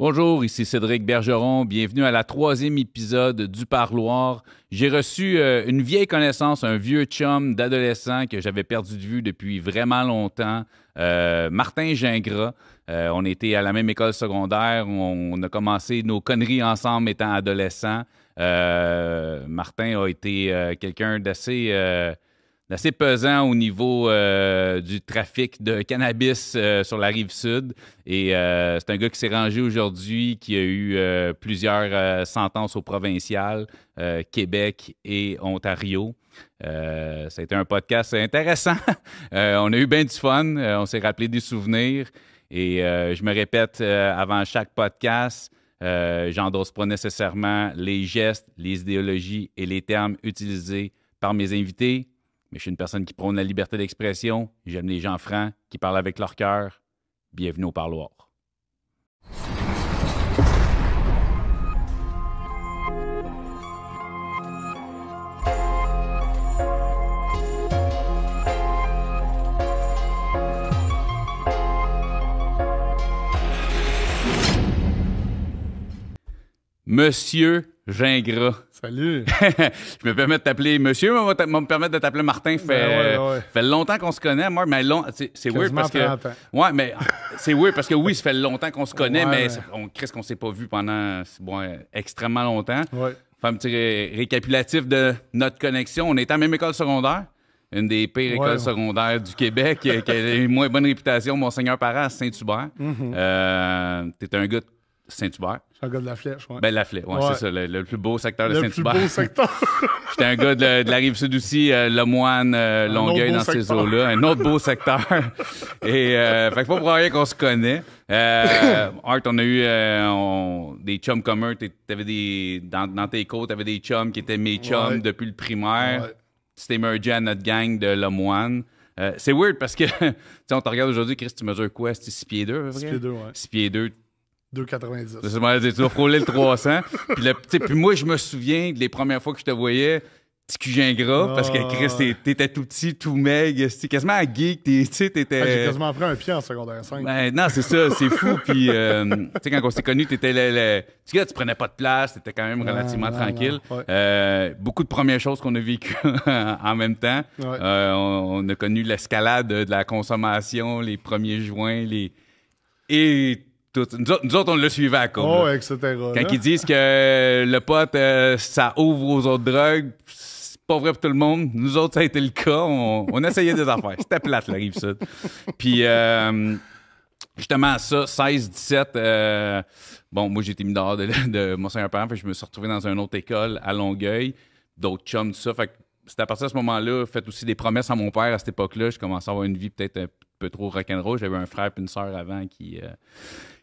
Bonjour, ici Cédric Bergeron. Bienvenue à la troisième épisode du Parloir. J'ai reçu euh, une vieille connaissance, un vieux chum d'adolescent que j'avais perdu de vue depuis vraiment longtemps, euh, Martin Gingras. Euh, on était à la même école secondaire. On, a commencé nos conneries ensemble étant adolescents. Martin a été quelqu'un d'assez assez pesant au niveau euh, du trafic de cannabis euh, sur la rive sud. Et euh, c'est un gars qui s'est rangé aujourd'hui, qui a eu plusieurs sentences au provincial, Québec et Ontario. ça a été un podcast intéressant. on a eu bien du fun. on s'est rappelé des souvenirs. Et je me répète avant chaque podcast, j'endosse pas nécessairement les gestes, les idéologies et les termes utilisés par mes invités mais je suis une personne qui prône la liberté d'expression. J'aime les gens francs qui parlent avec leur cœur. Bienvenue au parloir. Monsieur Gingras. Salut. je me permets de t'appeler monsieur, mais on va, me permettre de t'appeler Martin. Fait, ben fait longtemps qu'on se connaît, moi, mais long, c'est weird parce que. Ouais, mais c'est weird parce que oui, ça fait longtemps qu'on se connaît, mais on ce qu'on s'est pas vu pendant bon, extrêmement longtemps. Ouais. Faire un petit récapitulatif de notre connexion. On était à la même école secondaire une des pires écoles secondaires du Québec, qui a une moins bonne réputation, Monseigneur Parent à Saint-Hubert. Euh, t'es un gars de Saint-Hubert. Je suis un gars de la Flèche, ouais. Ben, la Flèche, ouais, c'est ça, le, plus beau secteur de Saint-Hubert. Le plus beau secteur. J'étais un gars de, la Rive-Sud aussi, euh, Le Moine, euh, Longueuil, dans ces eaux-là. Un autre beau secteur. Et, euh, fait que pas pour rien qu'on se connaît. Euh, Art, on a eu euh, des chums communs. T'avais des, dans, dans tes côtes, t'avais des chums qui étaient mes chums depuis le primaire. C'était mergé à notre gang de Le Moine. c'est weird parce que, tu on te regarde aujourd'hui, Chris, tu mesures quoi? C'était 6 pieds 2, 6 pieds 2, ouais. 6 pieds 2 2,90. Tu vas frôler le 300. puis, puis moi, je me souviens les premières fois que je te voyais, petit cul gras, parce que Chris, t'étais tout petit, tout maigre, quasiment à geek, t'étais... Ah, j'ai quasiment pris un pied en secondaire 5. Ben, non, c'est ça, c'est fou, puis, euh, tu sais, quand on s'est connus, t'étais le, le... Tu sais, tu prenais pas de place, t'étais quand même relativement tranquille. Euh, beaucoup de premières choses qu'on a vécues en même temps. Euh, on, a connu l'escalade de la consommation, les premiers joints, les... Et nous, autres, on le suivait à cause. Oh, etc. Quand ils disent que le pote, euh, ça ouvre aux autres drogues, c'est pas vrai pour tout le monde. Nous autres, ça a été le cas. On, essayait des affaires. C'était plate, la rive sud. Puis, euh, justement, ça, 16-17, euh, bon, moi, j'ai été mis dehors de, de Monseigneur Parent, fait je me suis retrouvé dans une autre école à Longueuil, d'autres chums, tout ça. Fait c'était à partir de ce moment-là, fait aussi des promesses à mon père à cette époque-là. Je commençais à avoir une vie peut-être un peu trop rock'n'roll. J'avais un frère et une sœur avant qui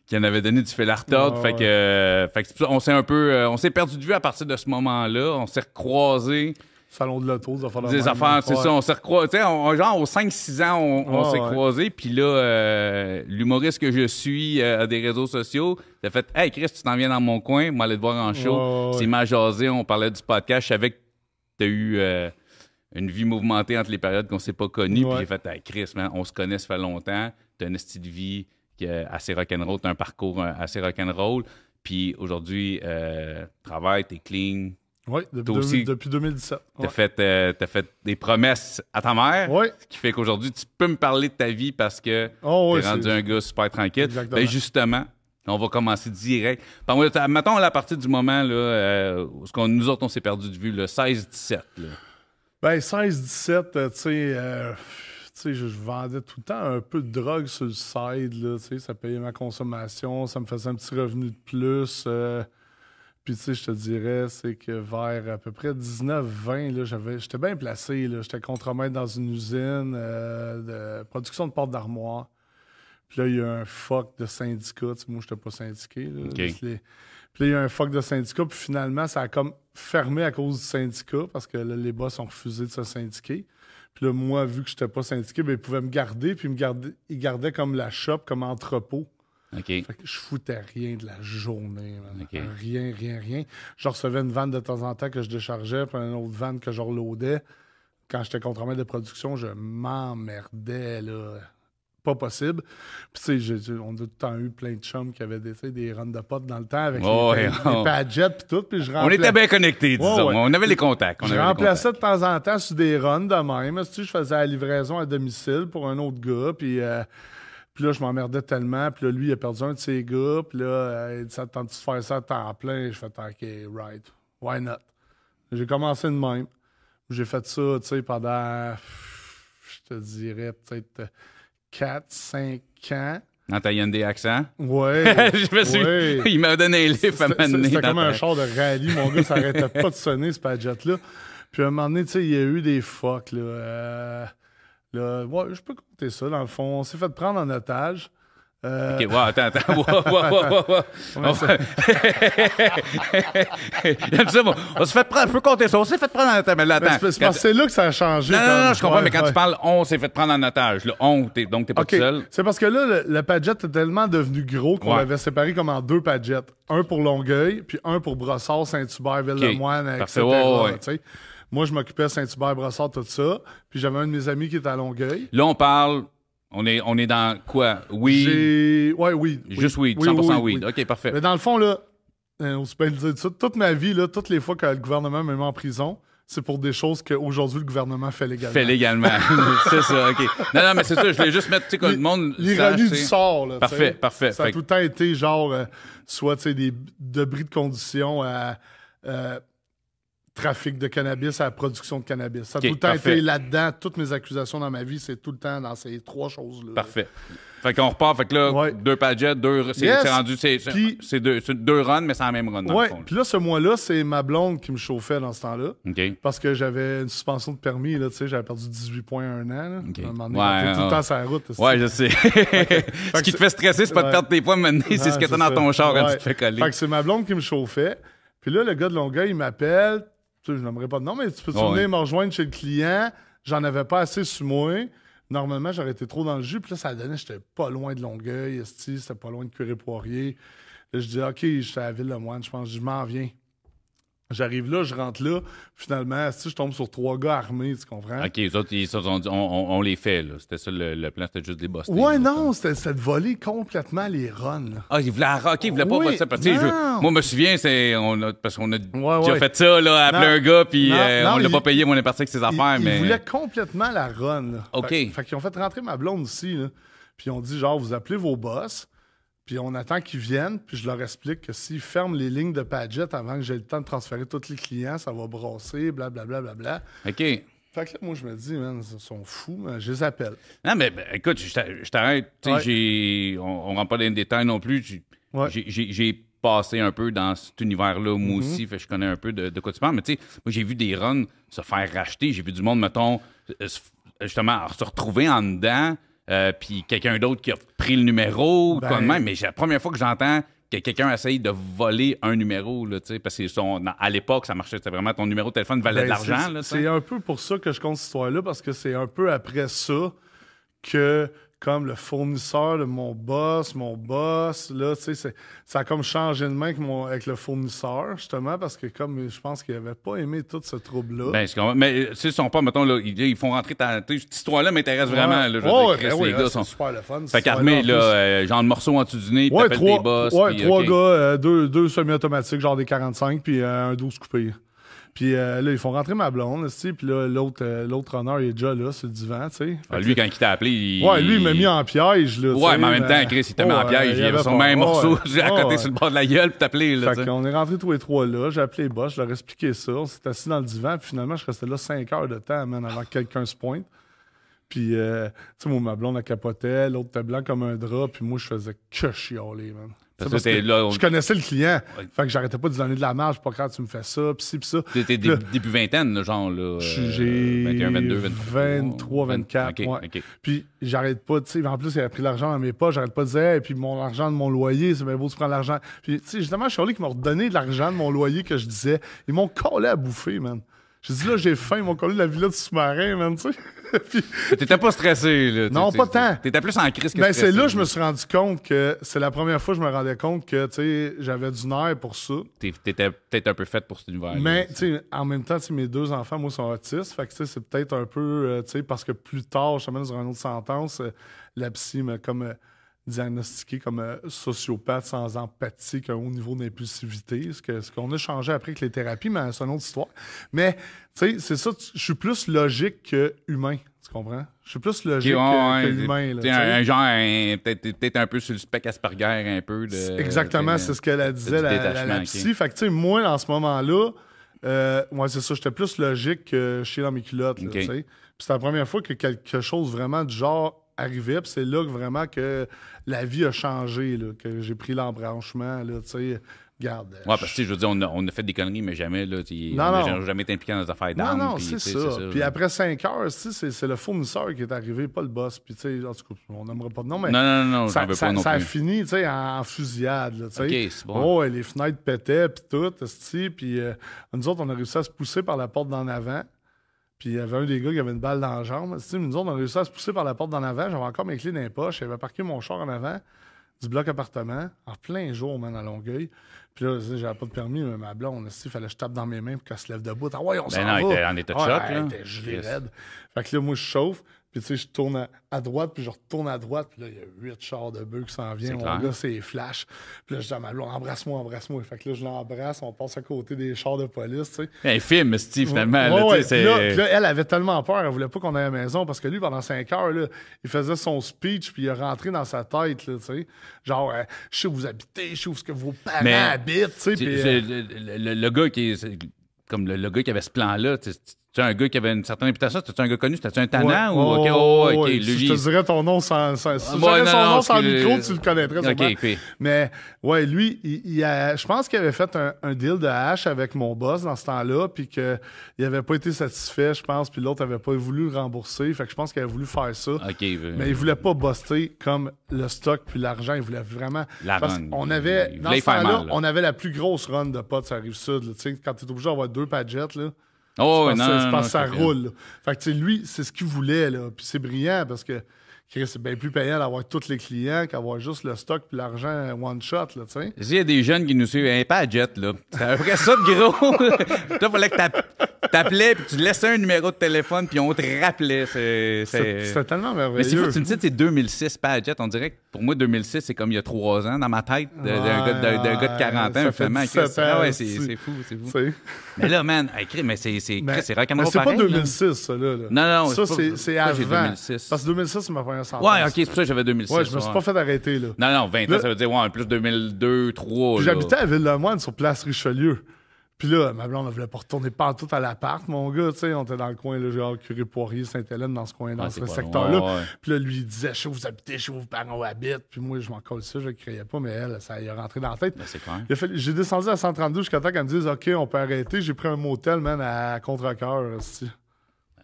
qui en avait donné du fil à retordre. fait, que, on s'est un peu. Euh, on s'est perdu de vue à partir de ce moment-là. On s'est recroisés. Salon de l'auto, des affaires. Des affaires, c'est ça. On s'est recroisés. genre, aux 5-6 ans, on, s'est croisés. Puis là, euh, l'humoriste que je suis euh, à des réseaux sociaux, il a fait Hey Chris, tu t'en viens dans mon coin, aller te voir en show. C'est m'a jasé, on parlait du podcast. Je savais que tu as eu une vie mouvementée entre les périodes qu'on s'est pas connues. Puis j'ai fait Hey Chris, on se connaît, ça fait longtemps. Tu as un style de vie assez rock'n'roll, tu as un parcours euh, assez rock'n'roll. Puis aujourd'hui, euh, travail, t'es clean. Oui, depuis, depuis 2017. Tu as, fait, euh, fait des promesses à ta mère. Oui. Ce qui fait qu'aujourd'hui, tu peux me parler de ta vie parce que oh, tu es rendu un gars super tranquille. Ben justement, on va commencer direct. Mettons à partir du moment là, euh, où nous autres, on s'est perdu de vue, le 16-17. Ben, 16-17, tu sais je, vendais tout le temps un peu de drogue sur le side, là, ça payait ma consommation, ça me faisait un petit revenu de plus. Euh, puis, tu sais, je te dirais, c'est que vers à peu près 19-20, j'étais bien placé. J'étais contremaître dans une usine euh, de production de portes d'armoire. Puis là, il y a un fuck de syndicat. moi, je n'étais pas syndiqué. Puis là, il y a un fuck de syndicat. Puis finalement, ça a comme fermé à cause du syndicat parce que les boss ont refusé de se syndiquer. Puis là, moi, vu que je n'étais pas syndiqué, ben, ils pouvaient me garder, puis me garder, ils gardaient comme la shop, comme entrepôt. OK. Fait que je foutais rien de la journée. Rien, rien, rien. Je recevais une vanne de temps en temps que je déchargeais, puis une autre vanne que je reloadais. Quand j'étais contremaître de production, je m'emmerdais, là. Pas possible. Puis, tu sais, on a tout le temps eu plein de chums qui avaient des, des runs de potes dans le temps avec Oh, les, ouais, les. Padgett puis tout. Puis je On était bien connectés, disons. Ouais. On avait les contacts. on je remplaçais de temps en temps sur des runs de même. Tu sais, je faisais la livraison à domicile pour un autre gars. Puis, euh, puis là, je m'emmerdais tellement. Puis là, lui, il a perdu un de ses gars. Puis là, euh, il dit Ça tente de faire ça à temps plein? Je fais OK, right. Why not? J'ai commencé de même. J'ai fait ça, tu sais, pendant, je te dirais, peut-être 4, 5 ans. Dans ta Hyundai Accent? Ouais. je me suis... ouais. Il m'a donné un livre à m'amener. c'était comme un char de rallye. Mon gars, ça arrêtait pas de sonner, ce Padgett-là. Puis à un moment donné, tu sais, il y a eu des fucks, là. Euh, là, ouais, je peux compter ça, dans le fond. On s'est fait prendre en otage. Euh, Ok, ouais, attends, attends. Ouais, ouais, ouais. Comment ça-? On s'est fait prendre, je peux compter ça. On s'est fait prendre en otage. Mais là, attends. c'est- c'est Quand- parce que c'est là que ça a changé. Non, non, non, je comprends, Ouais, mais quand ouais. tu parles on s'est fait prendre en otage, là, on, donc t'es pas tout seul. C'est parce que là, le, le Padgett est tellement devenu gros qu'on Ouais. l'avait séparé comme en deux Padgett. Un pour Longueuil, puis un pour Brossard, Saint-Hubert, Ville-le-Moine, Parfait, etc. Moi, je m'occupais de Saint-Hubert, Brossard, tout ça. Puis j'avais un de mes amis qui était à Longueuil. Là, on parle, on est, on est dans quoi? Oui. Ouais, oui. juste oui. weed, 100% Oui, oui. OK, parfait. Mais dans le fond, là, euh, on se peut le dire tout, toute ma vie, là, toutes les fois que le gouvernement me met en prison, c'est pour des choses qu'aujourd'hui le gouvernement fait légalement. Fait légalement. c'est ça, OK. Non, non, mais c'est ça, je voulais juste mettre, tu sais, que le monde. L'ironie du sort, là. Parfait, parfait. Ça a Fait tout le temps été genre, euh, soit tu sais, des debris de conditions à euh, trafic de cannabis à production de cannabis. Ça a tout le temps parfait. été là-dedans. Toutes mes accusations dans ma vie, c'est tout le temps dans ces trois choses-là. Parfait. Fait qu'on repart, fait que là, Ouais. deux Padgett, deux. C'est Yes. rendu. C'est deux, deux runs, mais c'est la même run, dans Ouais, le fond. puis là, ce mois-là, c'est ma blonde qui me chauffait dans ce temps-là. Parce que j'avais une suspension de permis, là, tu sais, j'avais perdu 18 points un an. Là. Ok. À un moment donné, Ouais, tout le temps sur la route. Ouais, je sais. Ce qui te fait stresser, c'est pas de perdre tes points maintenant, c'est ce que t'as dans ton char quand tu te fais coller. Fait que c'est ma blonde qui me chauffait. Puis là, le gars de Longueuil, il m'appelle. Tu sais, je n'aimerais pas de nom, mais tu peux Ouais, venir me rejoindre chez le client? J'en avais pas assez sur moi. Normalement, j'aurais été trop dans le jus. Puis là, ça donnait, j'étais pas loin de Longueuil, esti, c'était pas loin de Curé-Poirier. Là, je dis, OK, j'étais à la ville de Moine, je pense, je m'en viens. J'arrive là, je rentre là. Finalement, esti, je tombe sur trois gars armés, tu comprends? OK, les autres, ils se sont dit, on, on- on les fait, là. C'était ça le, le plan, c'était juste des boss. Ouais, non, c'était c'était de voler complètement les runs. là. Ah, ils voulaient, OK, ils voulaient pas Oui, voter ça. Parce que, je- moi, je me souviens, c'est, on a, parce qu'on a Ouais, déjà ouais. fait ça, là, appeler un gars, puis Non, euh, on l'a il- pas payé, mais on est parti avec ses affaires, Ils, mais. ils voulaient complètement la run. là. OK. Fait, fait qu'ils ont fait rentrer ma blonde aussi. Là. Puis ils ont dit genre, vous appelez vos boss, puis on attend qu'ils viennent, puis je leur explique que s'ils ferment les lignes de Padgett avant que j'ai le temps de transférer tous les clients, ça va brasser, blablabla. Bla, bla, bla. OK. Fait que là, moi, je me dis, man, ils sont fous, mais je les appelle. Non, mais ben, écoute, je t'a- je t'arrête. Ouais. On, on rentre pas dans les détails non plus. J'ai- Ouais. passé un peu dans cet univers-là, moi Mhm. aussi. Fait que je connais un peu de, de quoi tu parles. Mais tu sais, moi, j'ai vu des runs se faire racheter. J'ai vu du monde, mettons, euh, justement, se retrouver en dedans. Euh, Puis quelqu'un d'autre qui a pris le numéro, Ben- comme même. Mais c'est la première fois que j'entends que quelqu'un essaye de voler un numéro, là, tu sais, parce que son, à l'époque, ça marchait, c'était vraiment ton numéro de téléphone valait Ben, de l'argent. C'est un peu pour ça que je compte cette histoire-là, parce que c'est un peu après ça que, comme le fournisseur de mon boss, mon boss, là, tu sais, ça a comme changé de main avec, mon, avec le fournisseur, justement, parce que comme je pense qu'il avait pas aimé tout ce trouble-là. Ben, mais euh, s'ils sont pas, mettons, là, ils, ils font rentrer ta. tu sais, Cette histoire-là m'intéresse Ouais. vraiment. Là, je veux Ouais, dire, ben oui, les ouais, sont. super le fun. Fait qu'armé, là, euh, genre le morceau en dessous du nez, puis Ouais, trois, tes boss. ouais, puis, trois gars, euh, deux, deux semi-automatiques, genre des 45, puis euh, un 12 coupé. Puis euh, là, ils font rentrer ma blonde, tu sais, puis là, l'autre euh, l'autre runner, il est déjà là, sur le divan, tu sais. Ah, lui, quand il t'a appelé, il. Ouais, lui, il m'a mis en piège, là. Ouais, mais en même temps, Chris, il t'a mis en piège. Il y avait son même morceau à côté ouais. sur le bord de la gueule, puis t'appelais, là, tu Fait qu'on est rentrés tous les trois là, j'ai appelé boss, je leur ai expliqué ça, on s'est assis dans le divan, puis finalement, je restais là cinq heures de temps, man, avant que quelqu'un se pointe. Puis, euh, tu sais, moi, ma blonde, elle capotait, l'autre était blanc comme un drap, puis moi, je faisais que chialer, man. Parce C'est que t'es que là, on- Je connaissais le client, Ouais. fait que j'arrêtais pas de lui donner de la marge, pas quand tu me fais ça, pis ci, pis ça. T'es début, vingtaine, là, genre, là. euh, J'ai 21, 22, 23. 23, 24, OK, ouais. Puis j'arrête pas, tu sais, en plus, il a pris l'argent dans mes poches, j'arrête pas de dire, et puis mon argent de mon loyer, c'est bien beau, tu prends l'argent. Puis, tu sais, justement, Charlie qui m'a redonné de l'argent de mon loyer que je disais, ils m'ont collé à bouffer, man. J'ai dit, là, j'ai faim, ils m'ont collé la villa du sous-marin, man, tu sais. Puis- T'étais pas stressé, là. Non, pas tant. T'étais plus en crise que ben, c'est là que je me suis rendu compte que c'est la première fois que je me rendais compte que, tu sais, j'avais du nerf pour ça. T'étais peut-être un peu faite pour cet univers. Mais, tu sais, en même temps, tu sais, mes deux enfants, moi, sont autistes. Fait que, tu sais, c'est peut-être un peu, euh, tu sais, parce que plus tard, justement, dans une autre sentence, euh, la psy m'a comme euh, diagnostiqué comme euh, sociopathe sans empathie, qu'un haut niveau d'impulsivité. Ce que- ce qu'on a changé après avec les thérapies, mais c'est une autre histoire. Mais, tu sais, c'est ça, je suis plus logique que humain. Tu comprends? Je suis plus logique Ok, ouais, que, humain. là, un, un genre, un- peut-être peut-être un peu sur le spec Asperger, un peu. De, Exactement, c'est ce qu'elle disait, la, la, la psy. Fait que, tu sais, moi, en ce moment-là, euh, ouais, c'est ça, j'étais plus logique que chez dans mes culottes, là, Ok. tu sais. Puis c'est la première fois que quelque chose vraiment du genre arrivait, puis c'est là que vraiment que la vie a changé, là, que j'ai pris l'embranchement, là, tu sais. Regarde. euh, Ouais, parce que je veux dire, on a, on a fait des conneries, mais jamais, là, Non, on jamais- été impliqué dans des affaires non, d'armes. non, c'est ça. Puis après cinq heures, tu sais, c'est le fournisseur qui est arrivé, pas le boss. Puis, tu sais, en tout cas, on n'aimerait pas de nom, mais Non, non, non, ça, j'en veux ça- pas non ça a fini, tu sais, en fusillade, là, tu sais. Ok, c'est bon. Oh, les fenêtres pétaient, puis tout, puis euh, nous autres, on a réussi à se pousser par la porte d'en avant. Puis il y avait un des gars qui avait une balle dans la jambe. esti, mais nous autres, on a réussi à se pousser par la porte d'en avant. J'avais encore mes clés dans les poches. J'avais parqué mon char en avant du bloc appartement en plein jour, man, à Longueuil. Puis là, tu sais, j'avais pas de permis, mais ma blonde, il fallait que je tape dans mes mains pour qu'elle se lève debout. Ah ouais, on s'en Ben va. non, elle était en état de choc, elle là. était gelée raide. Fait que là, moi, je chauffe. Puis, tu sais, je tourne à, à droite, puis je retourne à droite. Puis là, il y a huit chars de bœufs qui s'en viennent. Mon gars, c'est flash. Puis là, je dis à ma embrasse-moi, embrasse-moi. Fait que là, je l'embrasse. On passe à côté des chars de police, tu sais. Un film, Steve, finalement. Ouais, là, ouais. Puis là, c'est- puis là, elle avait tellement peur, elle voulait pas qu'on aille à la maison parce que lui, pendant cinq heures, là, il faisait son speech puis il est rentré dans sa tête, là, tu sais. Genre, euh, je sais où vous habitez, je sais où ce que vos parents Mais- habitent, tu sais. Puis, euh, le, le- le gars qui est. Comme le, le gars qui avait ce plan-là, tu un gars qui avait une certaine réputation, c'était un gars connu, c'était un tannant ouais, ou ok, ouais, oh, lui. Si je te dirais ton nom sans, sans, si Ah, je ouais, non, son non, nom sans micro, tu le connaîtrais Ok, sûrement. ok. Mais ouais, lui, il, il a, je pense qu'il avait fait un, un deal de hash avec mon boss dans ce temps-là, puis qu'il n'avait pas été satisfait, je pense, puis l'autre avait pas voulu rembourser. Fait que je pense qu'il avait voulu faire ça. Euh, Mais il voulait pas buster comme le stock puis l'argent. Il voulait vraiment. La parce run. qu'on avait, dans ce temps-là, on avait la plus grosse run de potes sur la rive sud. là. Tu sais, quand tu es obligé d'avoir deux Padgets, là, Oh, c'est ouais, parce non, que- que ça je roule. Fait que, lui, c'est ce qu'il voulait. Là. Puis c'est brillant parce que c'est bien plus payant d'avoir tous les clients qu'avoir juste le stock puis l'argent one shot. Là, tu sais. S'il y a des jeunes qui nous suivent, un pas à jet, là. C'est à peu près ça de gros. Toi, fallait que t'app- t'appelais, puis tu laissais un numéro de téléphone, puis on te rappelait. C'est. Tellement Mais c'est merveilleux. fou, tu me dis que c'est 2006, pas à jet. On dirait que pour moi, 2006, c'est comme il y a trois ans dans ma tête, d'un gars, de 40 ans, finalement. 17 Chris. Ah ouais, c'est fou, c'est fou. Mais là, man, Chris, mais c'est c'est Mais- c'est mais pas pareil, là. 2006, ça, là. là. Non, non, ça, c'est avant. 2006? Parce que 2006, c'est ma première sentence. Ouais, ok, c'est pour ça que j'avais 2006. Ouais, je me suis ouais. pas fait arrêter, là. Non, non, 20 ans, ça veut dire, ouais, plus 2002, 2003. Puis là. j'habitais à Ville-le-Moine sur Place Richelieu. Puis là, ma blonde ne voulait pas retourner partout à l'appart, mon gars. Tu sais, on était dans le coin, là, genre Curé Poirier, Sainte-Hélène, dans ce coin, dans Ah, ce secteur-là. Puis là, lui, il disait, où vous habitez, où vos parents habitent. Puis moi, je m'en colle ça, je ne criais pas, mais elle, ça y est rentré dans la tête. Ben, J'ai descendu à 132 jusqu'à temps qu'elle me dise, OK, on peut arrêter. J'ai pris un motel, man, à contre-cœur.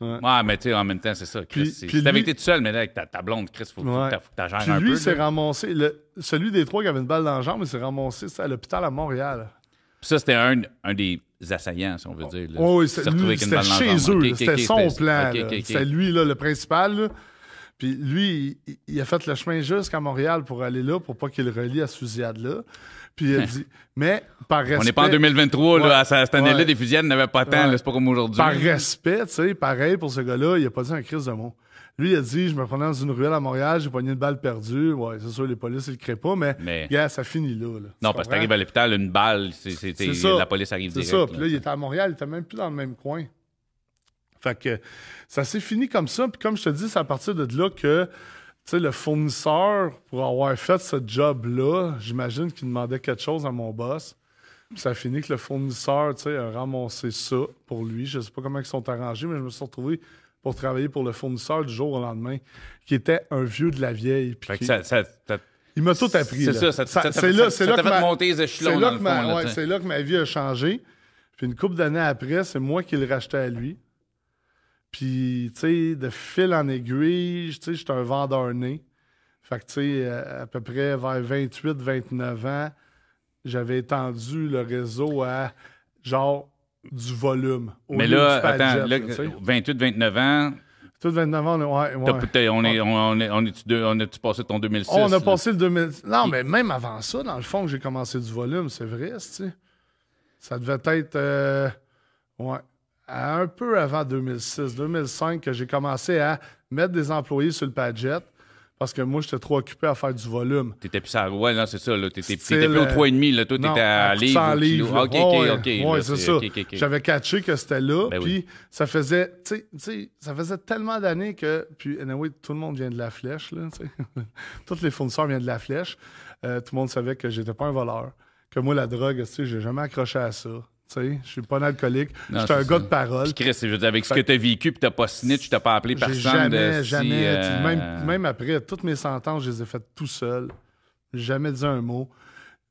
Ouais, mais tu sais, en même temps, c'est ça. Chris, Puis- si t'avais lui- été tout seul, mais là, avec ta, ta blonde, Chris, faut, faut Ouais. faut que t'aggères Puis un lui, peu. s'est là. ramassé. le- celui des trois qui avait une balle dans la jambe, il s'est ramassé à l'hôpital à Montréal. Puis ça, c'était un, un des assaillants, si on veut dire. là. Oh, oui, s'est lui, c'était chez eux. C'était son plan. C'était lui, là, le principal. là. Puis lui, il, il a fait le chemin jusqu'à Montréal pour aller là, pour pas qu'il relie à ce fusillade-là. Puis il a dit, mais par respect. On n'est pas en 2023, là, Ouais. à ce- à cette année-là, Ouais. des fusillades n'avaient pas tant, Ouais. c'est pas comme aujourd'hui. Par respect, tu sais, pareil pour ce gars-là, il a pas dit un crise de mot. Lui, il a dit, je me prenais dans une ruelle à Montréal, j'ai pogné une balle perdue. Ouais, c'est sûr, les polices, ils le créent pas, mais, Mais- gars, ça finit là. là. Non, parce que t'arrives à l'hôpital, une balle, c'est, c'est- C'est c'est- ça. la police arrive C'est direct. ça. là. Puis là, il était à Montréal, il était même plus dans le même coin. Fait que ça s'est fini comme ça. Puis comme je te dis, c'est à partir de là que sais, le fournisseur, pour avoir fait ce job-là, j'imagine qu'il demandait quelque chose à mon boss. Puis ça a fini que le fournisseur tu sais, a ramassé ça pour lui. Je sais pas comment ils sont arrangés, mais je me suis retrouvé pour travailler pour le fournisseur du jour au lendemain, qui était un vieux de la vieille. Puis Fait que ça, ça, ça- il m'a tout appris. C'est ça, ça- ça t'a c'est là, c'est là ma- ouais, là que ma vie a changé. Puis une couple d'années après, c'est moi qui le rachetais à lui. Puis, tu sais, de fil en aiguille, tu sais, j'étais un vendeur né. Fait que, tu sais, à peu près vers 28, 29 ans, j'avais étendu le réseau à genre du volume. au Mais lieu là, du attends, là, là, tu sais. 28, 29 ans, Tout 29 ans, ouais, ouais. t'as- on est, on, on est, on on a-tu passé ton 2006? Oh, on a passé le 2000. Non, mais même avant ça, dans le fond, que j'ai commencé du volume, c'est vrai, tu sais. Ça devait être. euh, ouais. À un peu avant 2006, 2005, que j'ai commencé à mettre des employés sur le Padjet parce que moi, j'étais trop occupé à faire du volume. T'étais plus à... Ouais, non, c'est ça. T'étais, plus au euh, 3,5, là. Toi, t'étais à, à livre. 100 au kilo. livres. OK, OK, Ouais, OK. ouais, c'est ça. J'avais catché que c'était là, Ben puis oui. ça faisait, tu sais- ça faisait tellement d'années que, puis anyway, tout le monde vient de la flèche, là. Tous les fournisseurs viennent de la flèche. Euh, tout le monde savait que j'étais pas un voleur, que moi, la drogue, tu sais, j'ai jamais accroché à ça. Tu sais, je suis pas un alcoolique. J'étais c'est un ça. gars de parole. Puis Chris, je veux dire, avec ce que t'as vécu, puis t'as pas snitch, t'as pas appelé personne jamais, de... jamais. si, euh, Même, même après, toutes mes sentences, je les ai faites tout seul. Jamais dit un mot.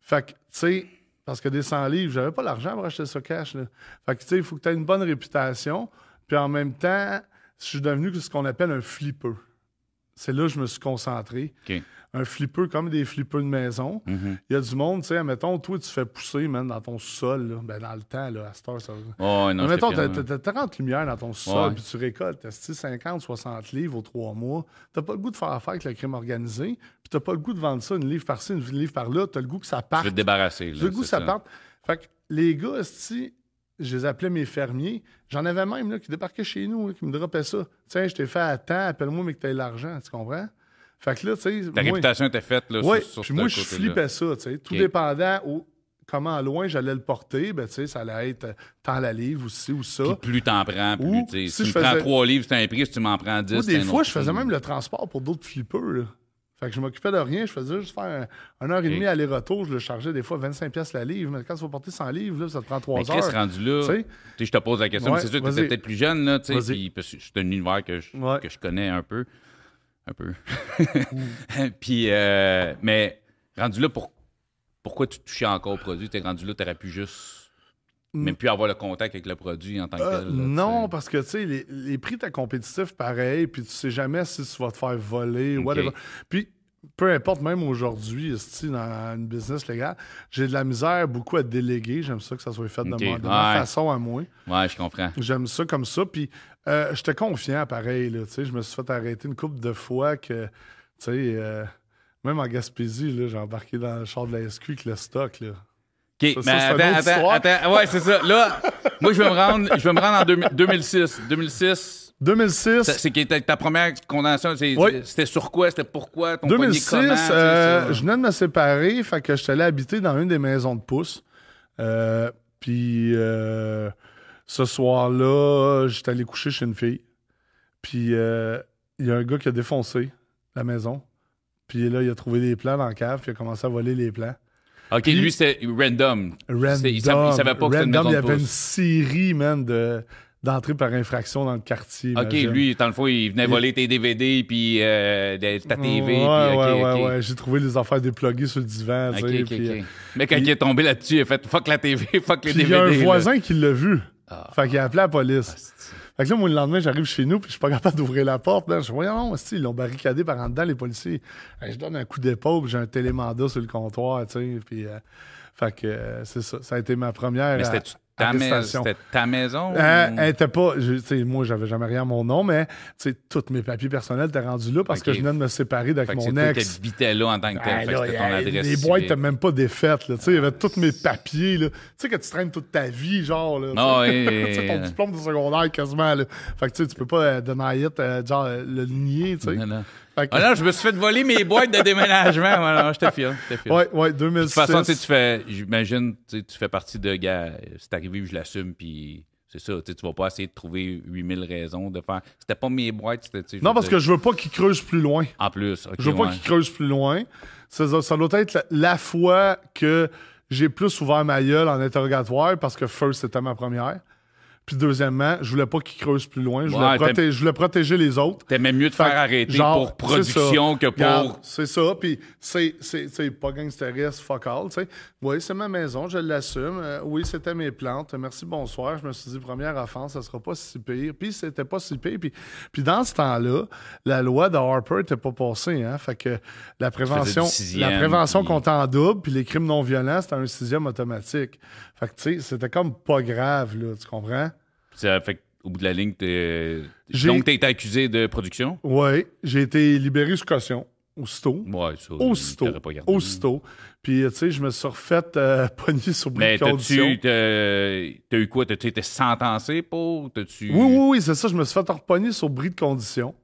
Fait que, tu sais, parce que des 100 livres, j'avais pas l'argent pour acheter ça cash. Là. Fait que, tu sais, il faut que tu aies une bonne réputation. Puis en même temps, je suis devenu ce qu'on appelle un flipper. C'est là que je me suis concentré. Un flipper comme des flippers de maison. Mhm. Il y a du monde, tu sais, admettons, toi, tu fais pousser, man, dans ton sol, là. Ben, dans le temps, là, à cette heure, ça... Oh, non, mettons, fier, t'as- t'as 30 lumières dans ton sol, puis tu récoltes t'as 50, 60 livres aux trois mois. T'as pas le goût de faire affaire avec le crime organisé, puis t'as pas le goût de vendre ça, une livre par-ci, une livre par-là. T'as le goût que ça Tu parte. veux te débarrasser, là, T'as le goût que c'est ça parte. Fait que les gars, esti, je les appelais mes fermiers. J'en avais même là, qui débarquaient chez nous, là, qui me droppaient ça. Tiens, je t'ai fait à temps, appelle-moi, mais que t'aies l'argent, tu comprends? Fait que là, tu sais. Moi- réputation était faite, là, oui, sur, sur moi, je flippais ça, tu sais. Tout dépendant au comment loin j'allais le porter, ben, tu sais, ça allait être euh, tant la livre aussi ou ça. Puis plus t'en prends, plus, tu sais, si si tu me prends trois livres, c'est un prix. Si tu m'en prends dix, Moi, des fois, je faisais même le transport pour d'autres flippers. là. Fait que je m'occupais de rien. Je faisais juste faire un, une heure et demie aller-retour. Je le chargeais des fois 25 pièces la livre. Mais quand tu vas porter 100 livres, là, ça te prend 3 Mais heures. rendu là, je te pose la question, Ouais, c'est sûr que tu étais peut-être plus jeune, là, tu sais, c'est un univers que je, Ouais. que je connais un peu. Un peu. puis, euh, mais rendu là, pour, pourquoi tu touchais encore au produit? T'es rendu là, t'aurais pu juste même plus avoir le contact avec le produit en tant que Euh, tel. là, non, parce que tu sais, les, les prix étaient compétitifs pareil, puis tu sais jamais si tu vas te faire voler, Ok. whatever. Puis peu importe, même aujourd'hui, dans une business légale, j'ai de la misère beaucoup à déléguer. J'aime ça que ça soit fait de, ma, de ma Ouais. façon à moi. Ouais, je comprends. J'aime ça comme ça. Puis euh, j'étais confiant, pareil. Là, tu sais, je me suis fait arrêter une couple de fois que, tu sais, euh, même en Gaspésie, là, j'ai embarqué dans le char de la SQ avec le stock. Là. OK, Ça, mais ça, attends, attends, attends. Ouais, c'est ça. Là, moi, je vais me rendre, je vais me rendre en 2000 2006. 2006, 2006, ça- c'est qui était ta première condamnation. Oui. C'était sur quoi? C'était pourquoi? Ton 2006 poignet comment? euh, je venais de me séparer, fait que j'étais allé habiter dans une des maisons de pouces. Euh, Puis euh, ce soir-là, j'étais allé coucher chez une fille. Puis euh, il y a un gars qui a défoncé la maison. Puis là, il a trouvé des plans dans la cave, puis il a commencé à voler les plans. OK, Puis- lui, c'était random. Random. Il savait, il savait pas que c'était une il y avait une série, man, de, d'entrées par infraction dans le quartier. OK, imagine. lui, dans le fond, il venait voler tes DVD puis euh, ta TV. Ouais, puis, ouais, ouais. J'ai trouvé les affaires dépluguées sur le divan. tu OK, sais, OK, puis, OK. euh, Mais quand il est tombé là-dessus, il a fait fuck la TV, fuck les Puis il y DVD. a un là. voisin qui l'a vu. Ah. Fait qu'il a appelé la police. Fait que là, moi, le lendemain, j'arrive chez nous, puis je suis pas capable d'ouvrir la porte. Là. Je dis, voyons, ils l'ont barricadé par en dedans, les policiers. Je donne un coup d'épaule, puis j'ai un télémandat sur le comptoir, tu sais. Puis, euh, fait que euh, c'est ça. Ça a été ma première Mais euh, ta, mais- arrestation. c'était ta maison? Euh, ou- elle était pas. je- tu moi, j'avais jamais rien à mon nom, mais tu tous mes papiers personnels étaient rendus là parce que je venais de me séparer d'avec mon ex. habitais là en tant que tel. Ah, là, ton a- adresse les boîtes n'étaient même pas défaites. Là. Tu Il y avait tous mes papiers. Tu sais que tu traînes toute ta vie, genre. Là, tu. Ah, Tu sais, ton diplôme de secondaire quasiment. Là. Fait que tu tu peux pas euh, deny it, euh, genre le nier. Tu sais. Ah non, je me suis fait voler mes boîtes de déménagement. Non, j'étais fier. ouais, ouais, De 2006. toute façon, tu fais, j'imagine, tu sais, tu fais partie de gars, c'est arrivé, je l'assume, puis c'est ça, tu vas pas essayer de trouver 8000 raisons de faire. C'était pas mes boîtes, non, parce dire, que je veux pas qu'ils creusent plus loin. En plus, ok, Je veux pas qu'ils creusent plus loin. Ça, ça doit être la, la fois que j'ai plus ouvert ma gueule en interrogatoire parce que First, c'était ma première. Puis deuxièmement, je voulais pas qu'il creuse plus loin. Je voulais, Ouais, t'aimes- proté- je voulais protéger les autres. T'aimais mieux te Fait faire arrêter genre, pour production que pour. C'est ça, puis c'est, pas gangsteriste, fuck all, tu sais. Oui, c'est ma maison, je l'assume. Euh, oui, c'était mes plantes. Merci, bonsoir. Je me suis dit, première offense, ça sera pas si pire. Puis c'était pas si pire. Puis, puis dans ce temps-là, la loi de Harper était pas passée, hein. Fait que la prévention, sixième, la prévention puis- en double, puis les crimes non violents, c'était un sixième automatique. Fait que, tu sais, c'était comme pas grave, là, tu comprends? Ça fait qu'au bout de la ligne, t'es. Donc, t'as été accusé de production? Oui, j'ai été libéré sous caution, aussitôt. Ouais, ça. Aussitôt. pas gardé. Aussitôt. Puis, tu sais, je me suis refait euh, pogner sur bris Mais t'as-tu. T'as t'as eu quoi? T'as-tu été sentencé pour? Oui, oui, oui, c'est ça. Je me suis fait repogner sur bris de condition.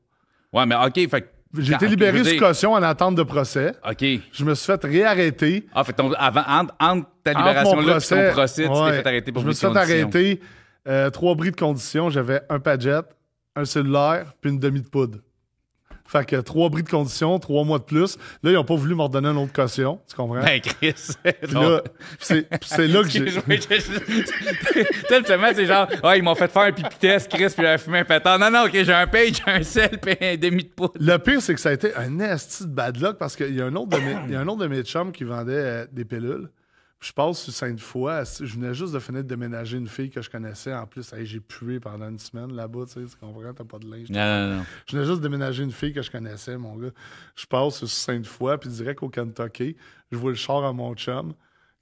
Ouais, mais OK, fait que- J'ai été libéré sous caution en attente de procès. OK. Je me suis fait réarrêter. Ah, fait ton- avant, entre, entre ta libération et ton procès, tu t'es fait arrêter pour Je me suis fait arrêter. euh, trois bris de condition. J'avais un padjet, un cellulaire, puis une demi de poudre. Fait que trois bris de condition, trois mois de plus. Là, ils n'ont pas voulu m'ordonner une autre caution. Tu comprends? Ben, Chris. C'est là que j'ai. Tellement, c'est genre, ah, ils m'ont fait faire un pipi test, Chris, puis j'ai fumé un pétard. Non, non, OK, j'ai un page, j'ai un sel, puis un demi de poudre. Le pire, c'est que ça a été un esti de bad luck parce qu'il y a un autre de mes, il y a un autre de mes chums qui vendait euh, des pilules. Je passe sur Sainte-Foy. Je venais juste de finir de déménager une fille que je connaissais. En plus, hey, j'ai pué pendant une semaine là-bas. Tu sais, tu comprends? T'as pas de linge. Non, non, non. Je venais juste de déménager une fille que je connaissais, mon gars. Je passe sur Sainte-Foy, puis direct au Kentucky. Je vois le char à mon chum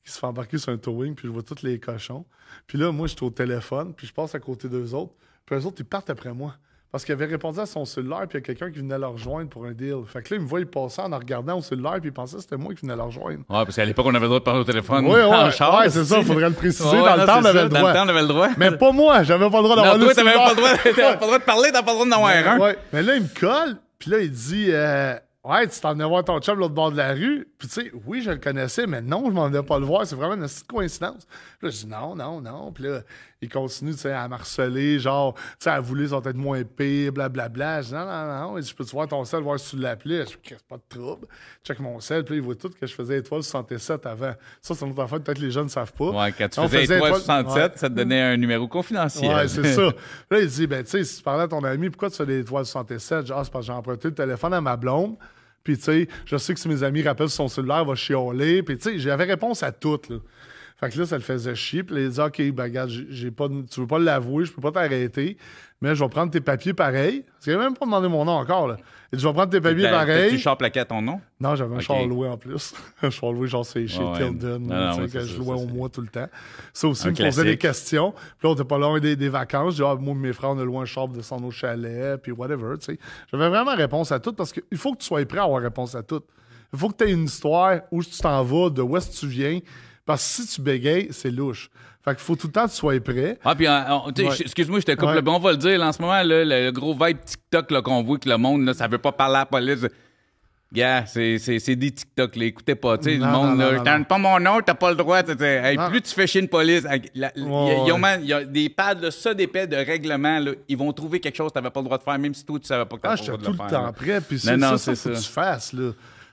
qui se fait embarquer sur un towing, puis je vois tous les cochons. Puis là, moi, j'étais au téléphone, puis je passe à côté d'eux autres. Puis eux autres, ils partent après moi. Parce qu'il avait répondu à son cellulaire, puis il y a quelqu'un qui venait le rejoindre pour un deal. Fait que là, il me voit, il passait en regardant au cellulaire, puis il pensait que c'était moi qui venais le rejoindre. Ouais, parce qu'à l'époque, on avait le droit de parler au téléphone. Oui, en ouais, ouais, c'est ça, sais. faudrait le préciser. Ouais, dans non, le temps, on avait ça, le Dans droit. le temps, on avait le droit. Mais pas moi, j'avais pas le droit d'avoir le toi, t'avais pas le droit, t'avais pas le droit de parler, t'as pas le droit d'en avoir un. Ouais. Mais là, il me colle, puis là, il dit euh, Ouais, tu t'en venais voir ton chum de l'autre bord de la rue. Puis tu sais, oui, je le connaissais, mais non, je m'en venais pas le voir. C'est vraiment une petite coïncidence. Puis là, je dis non, non, non. Puis là, il continue, tu sais, à marceler, genre, tu sais, à vouloir sont peut-être moins pires, blablabla. Je dis non, non, non. Il dit, je peux-tu voir ton sel, voir si tu l'appelais? Je dis, Qu'est-ce, pas de trouble. Check mon sel, puis il voit tout que je faisais étoile 67 avant. Ça, c'est une autre affaire, peut-être les jeunes ne savent pas. Ouais, quand tu On faisais faisait étoile étoile- 67, Ouais. ça te donnait un numéro confidentiel. Ouais, c'est ça. Là, il dit, ben, tu sais, si tu parlais à ton ami, pourquoi tu fais des étoiles 67? Genre, ah, c'est parce que j'ai emprunté le téléphone à ma blonde. Puis, tu sais, je sais que si mes amis rappellent son cellulaire, il va chialer. Puis, tu sais, j'avais réponse à toutes, là. Fait que là, ça le faisait chier. Puis, là, il dit, OK, ben, regarde, j'ai pas, de- tu veux pas l'avouer, je peux pas t'arrêter, mais je vais prendre tes papiers pareil. Parce qu'il a même pas demandé mon nom encore, là. Il dit, je vais prendre tes papiers T'as- pareil. Tu char plaqué à ton nom? Non, j'avais un Ok. char loué en plus. un char loué, genre, c'est chez ouais. Tilden, Non, non, ouais, que je louais au mois tout le temps. Ça aussi, il me posait des questions. Puis là, on était pas loin des, des vacances. Je dis, ah, moi, mes frères, on a loué un char pour descendre au chalet, puis whatever, tu sais. J'avais vraiment réponse à tout parce qu'il faut que tu sois prêt à avoir réponse à tout. Il faut que tu aies une histoire où tu t'en vas, de où est-ce que tu viens. Parce que si tu bégayes, c'est louche. Fait qu'il faut tout le temps que tu sois prêt. Ah, puis, Ouais. je- excuse-moi, je te coupe, Ouais. là, mais on va le dire, là, en ce moment, là, le, le gros vibe TikTok qu'on voit que le monde, là, ça veut pas parler à la police. Gars, c'est, des TikTok, là, écoutez pas, tu sais, le monde, non, là, t'as pas mon nom, t'as pas le droit, hey, plus tu fais chier une police, il y a- Ouais, y des pads, là, ça, des pads de règlement, là, ils vont trouver quelque chose que t'avais pas le droit de faire, même si toi, tu savais pas que Ah, t'avais j'étais pas le tout droit le de le faire. temps prêt. Puis Non, c'est non, ça, ça, c'est faut que ça. tu fasses, là.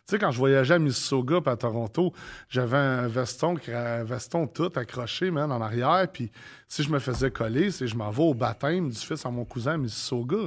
Tu sais, quand je voyageais à Mississauga puis à Toronto, j'avais un veston, un veston tout accroché, man, en arrière. Puis si je me faisais coller, c'est je m'en vais au baptême du fils à mon cousin à Mississauga.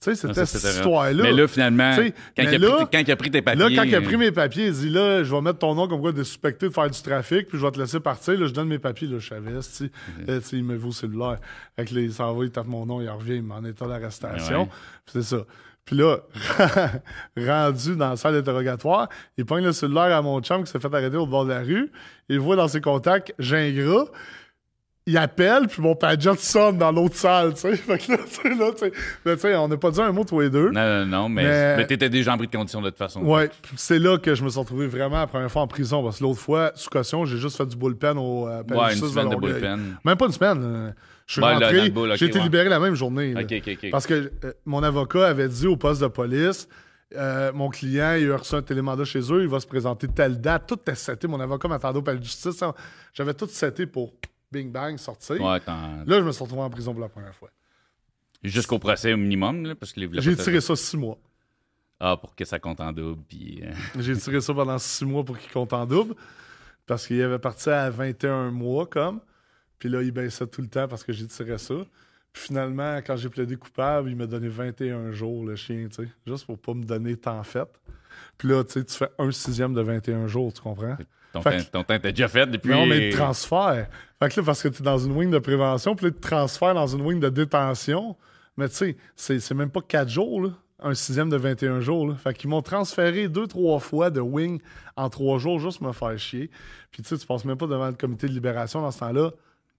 Tu sais, Ah, c'était cette histoire-là. Mais là, finalement, quand, mais il a là- pris, quand il a pris tes papiers. Là, quand il a euh, pris mes papiers, il dit là, je vais mettre ton nom comme quoi de suspecté de faire du trafic, puis je vais te laisser partir. Là, je donne mes papiers, là, tu sais. Mhm. Là, tu sais, il me vaut cellulaire. Fait que là, il s'en va, il tape mon nom, il revient, il met en état d'arrestation. Ouais, ouais. Puis c'est ça. Puis là, rendu dans la salle d'interrogatoire, il pogne le cellulaire à mon chum qui s'est fait arrêter au bord de la rue. Il voit dans ses contacts Gingras. Il appelle, puis mon padjet sonne dans l'autre salle, tu sais. Fait que là, tu sais, là, tu sais, là, tu sais, on n'a pas dit un mot tous les deux. Non, non, non, mais, Mais- mais t'étais déjà en pris de condition de toute façon. Ouais, c'est là que je me suis retrouvé vraiment la première fois en prison. Parce que l'autre fois, sous caution, j'ai juste fait du bullpen au euh, Ouais, une semaine de bullpen. Même pas une semaine. euh, Je suis dans rentré, j'ai été ouais. libéré la même journée. Parce que euh, mon avocat avait dit au poste de police euh, mon client, il a reçu un télémandat chez eux, il va se présenter telle date. Tout était seté. Mon avocat m'attendait au palais de justice. J'avais tout seté pour bing bang sortir. Ouais, Là, je me suis retrouvé en prison pour la première fois. Jusqu'au procès au minimum, là, parce que les J'ai tiré ça six mois. Ah, pour que ça compte en double, puis... euh, J'ai tiré ça pendant six mois pour qu'il compte en double. Parce qu'il avait parti à 21 mois, comme. Puis là, il baissait tout le temps parce que j'ai tiré ça. Finalement, quand j'ai plaidé coupable, il m'a donné 21 jours, le chien, tu sais, juste pour pas me donner temps fait. Puis là, tu sais, tu fais un sixième de 21 jours, tu comprends? Ton Fait temps était déjà fait depuis. Non, mais de transfert. Fait que là, parce que tu es dans une wing de prévention, puis là, transfert dans une wing de détention. Mais tu sais, c'est- même pas quatre jours, là. Un sixième de 21 jours. Là. Fait qu'ils m'ont transféré deux, trois fois de wing en trois jours juste pour me faire chier. Puis tu sais, tu passes même pas devant le comité de libération dans ce temps-là.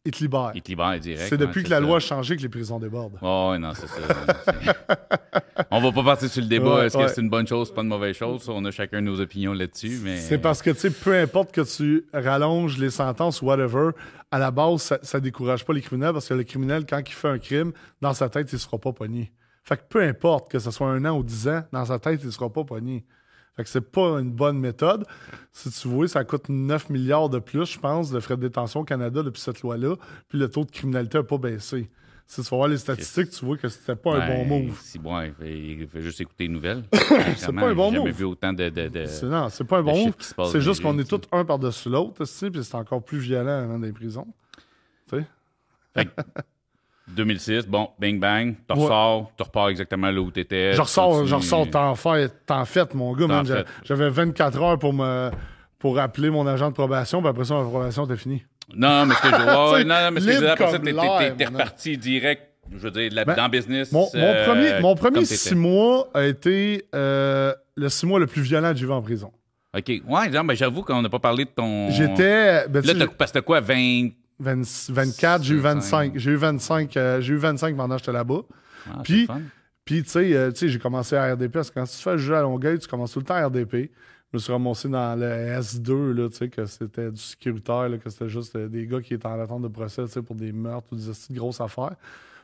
Ils te libèrent. Il te libère direct. C'est depuis que la ça. loi a changé que les prisons débordent. Oh, non, c'est ça. On va pas partir sur le débat. Ouais, Est-ce que c'est une bonne chose, pas une mauvaise chose? On a chacun nos opinions là-dessus, mais. C'est parce que, tu sais, peu importe que tu rallonges les sentences ou whatever, à la base, ça, ça décourage pas les criminels parce que le criminel, quand il fait un crime, dans sa tête, il sera pas pogné. Fait que peu importe que ce soit un an ou dix ans, dans sa tête, il sera pas pogné. Fait que c'est pas une bonne méthode. Si tu vois, ça coûte 9 milliards de plus, je pense, de frais de détention au Canada depuis cette loi-là, puis le taux de criminalité n'a pas baissé. Si tu vas voir les statistiques, tu vois que c'était pas un bon Ben, move. Si bon, il fait, il fait juste écouter les nouvelles. C'est pas un bon J'ai jamais move. vu autant de. de, de- C'est- Non, c'est pas un bon move. C'est juste qu'on est tous un par-dessus l'autre, tu sais, puis c'est encore plus violent hein, dans les prisons. Tu sais? Fait que 2006, bon, bing bang, tu Ouais. ressors, tu repars exactement là où tu étais. Je ressors, je ressors temps fait, fait, mon gars. J'avais 24 heures pour me pour appeler mon agent de probation, puis après ça, ma probation était finie. Non, mais ce que je vois, ouais, non, non, mais ce que je après ça, t'es- reparti direct, je veux dire, là, Ben, dans le business. Mon, mon euh, premier, mon premier t'étais. six mois a été euh, le six mois le plus violent que j'ai vu en prison. OK. Ouais, non, mais j'avoue qu'on n'a pas parlé de ton. J'étais. ben, tu Là, t'as parce que quoi, 20. 20 24, j'ai eu 25. J'ai eu 25, euh, j'ai eu 25 pendant que j'étais là-bas. Ah, Puis- le. Puis, tu sais, euh, tu sais, j'ai commencé à RDP parce que quand tu te fais juger à Longueuil, tu commences tout le temps à RDP. Je me suis ramassé dans le S2, là, tu sais, que c'était du sécuritaire, là, que c'était juste euh, des gars qui étaient en attente de procès, tu sais, pour des meurtres ou des grosses affaires,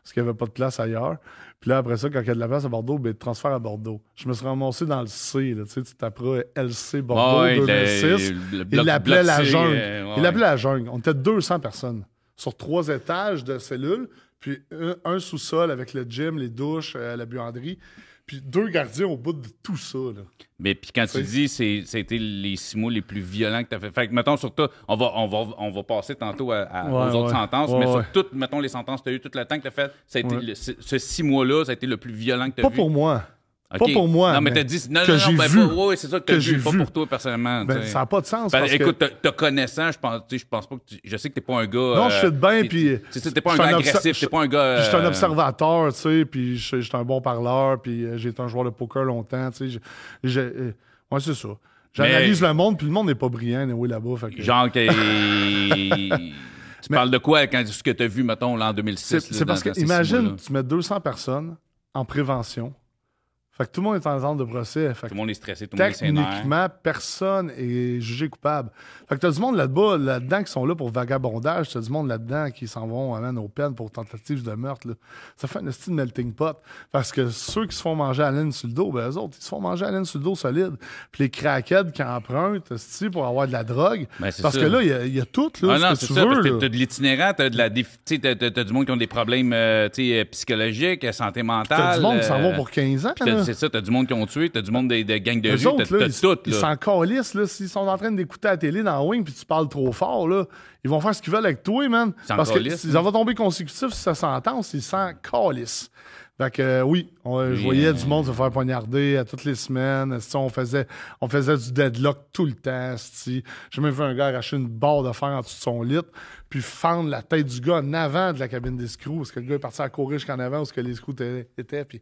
parce qu'il n'y avait pas de place ailleurs. Puis là, après ça, quand il y a de la place à Bordeaux, ben, transfert à Bordeaux. Je me suis ramassé dans le C, là, tu sais, tu taperas LC Bordeaux Ouais, le- 2006. le Il bloc- l'appelait la jungle. euh, ouais. Il l'appelait la jungle. On était 200 personnes sur trois étages de cellules, puis un, un sous-sol avec le gym, les douches, euh, la buanderie, puis deux gardiens au bout de tout ça. Là. Mais puis quand tu dis c'est c'était les six mois les plus violents que tu as fait. Fait que mettons sur toi, on va, on va, on va passer tantôt à, à- Ouais, aux autres ouais. sentences, Ouais, mais ouais. sur toutes, mettons les sentences que tu as eu tout le temps que tu as fait, ça a été Ouais. le- ce, ce six mois-là, ça a été le plus violent que tu as Pas vu? pour moi. Pas pour moi, Non, mais mais t'as dit non, que non, non, ben, vu. pas- ouais, c'est ça que, Que t'as j'ai vu, pas pour toi personnellement. Ben, ça n'a pas de sens. Ben, parce écoute, que... te connaissant, je pense, je pense pas que tu- je sais que t'es pas un gars. Non, je euh, fais de bien, puis- t'es pas un suis gars agressif, t'es pas un gars. Je suis un euh, observateur, tu sais, puis suis un bon parleur, puis euh, j'ai été un joueur de poker longtemps, tu sais. Ouais, c'est ça. J'analyse le monde, puis le monde n'est pas brillant, oui, là-bas. Genre que. tu parles de quoi quand ce que tu as vu, mettons, là, en 2006? C'est parce que, imagine, tu mets 200 personnes en prévention. Fait que tout le monde est en attente de procès. Fait Tout le monde est stressé, tout le monde est techniquement, personne est jugé coupable. Fait que t'as du monde là-bas, là-dedans, qui sont là pour vagabondage. T'as du monde là-dedans qui s'en vont amène aux peines pour tentative de meurtre. là. Ça fait un style melting pot. Parce que ceux qui se font manger à la laine sur le dos, ben eux autres, ils se font manger à la laine sur le dos solide. Puis les craquettes qui empruntent, pour avoir de la drogue. Ben, parce ça. que là, il y a- il y, a tout, là, Ah non, ce c'est que tu ça, veux. t'as de l'itinérant, t'as de la déf- t'as, t'as- t'as du monde qui ont des problèmes euh, euh, psychologiques, euh, santé mentale. T'as du monde qui s'en va pour 15 ans. là. C'est ça, t'as du monde qui ont tué, t'as du monde de, de gangs de Eux rue, t'as, tout. ils s'en calissent, là. S'ils sont en train d'écouter la télé dans Wing puis tu parles trop fort, là, ils vont faire ce qu'ils veulent avec toi, man. Parce que s'ils en vont tomber consécutif sur sa sentence, ils s'en calissent. Fait que euh, oui, on- je voyais euh, du monde se faire poignarder à toutes les semaines. On faisait, on faisait du deadlock tout le temps. J'ai même vu un gars arracher une barre de fer en dessous de son lit, puis fendre la tête du gars en avant de la cabine des screws, parce que le gars est parti à courir jusqu'en avant où que les screws étaient, étaient, puis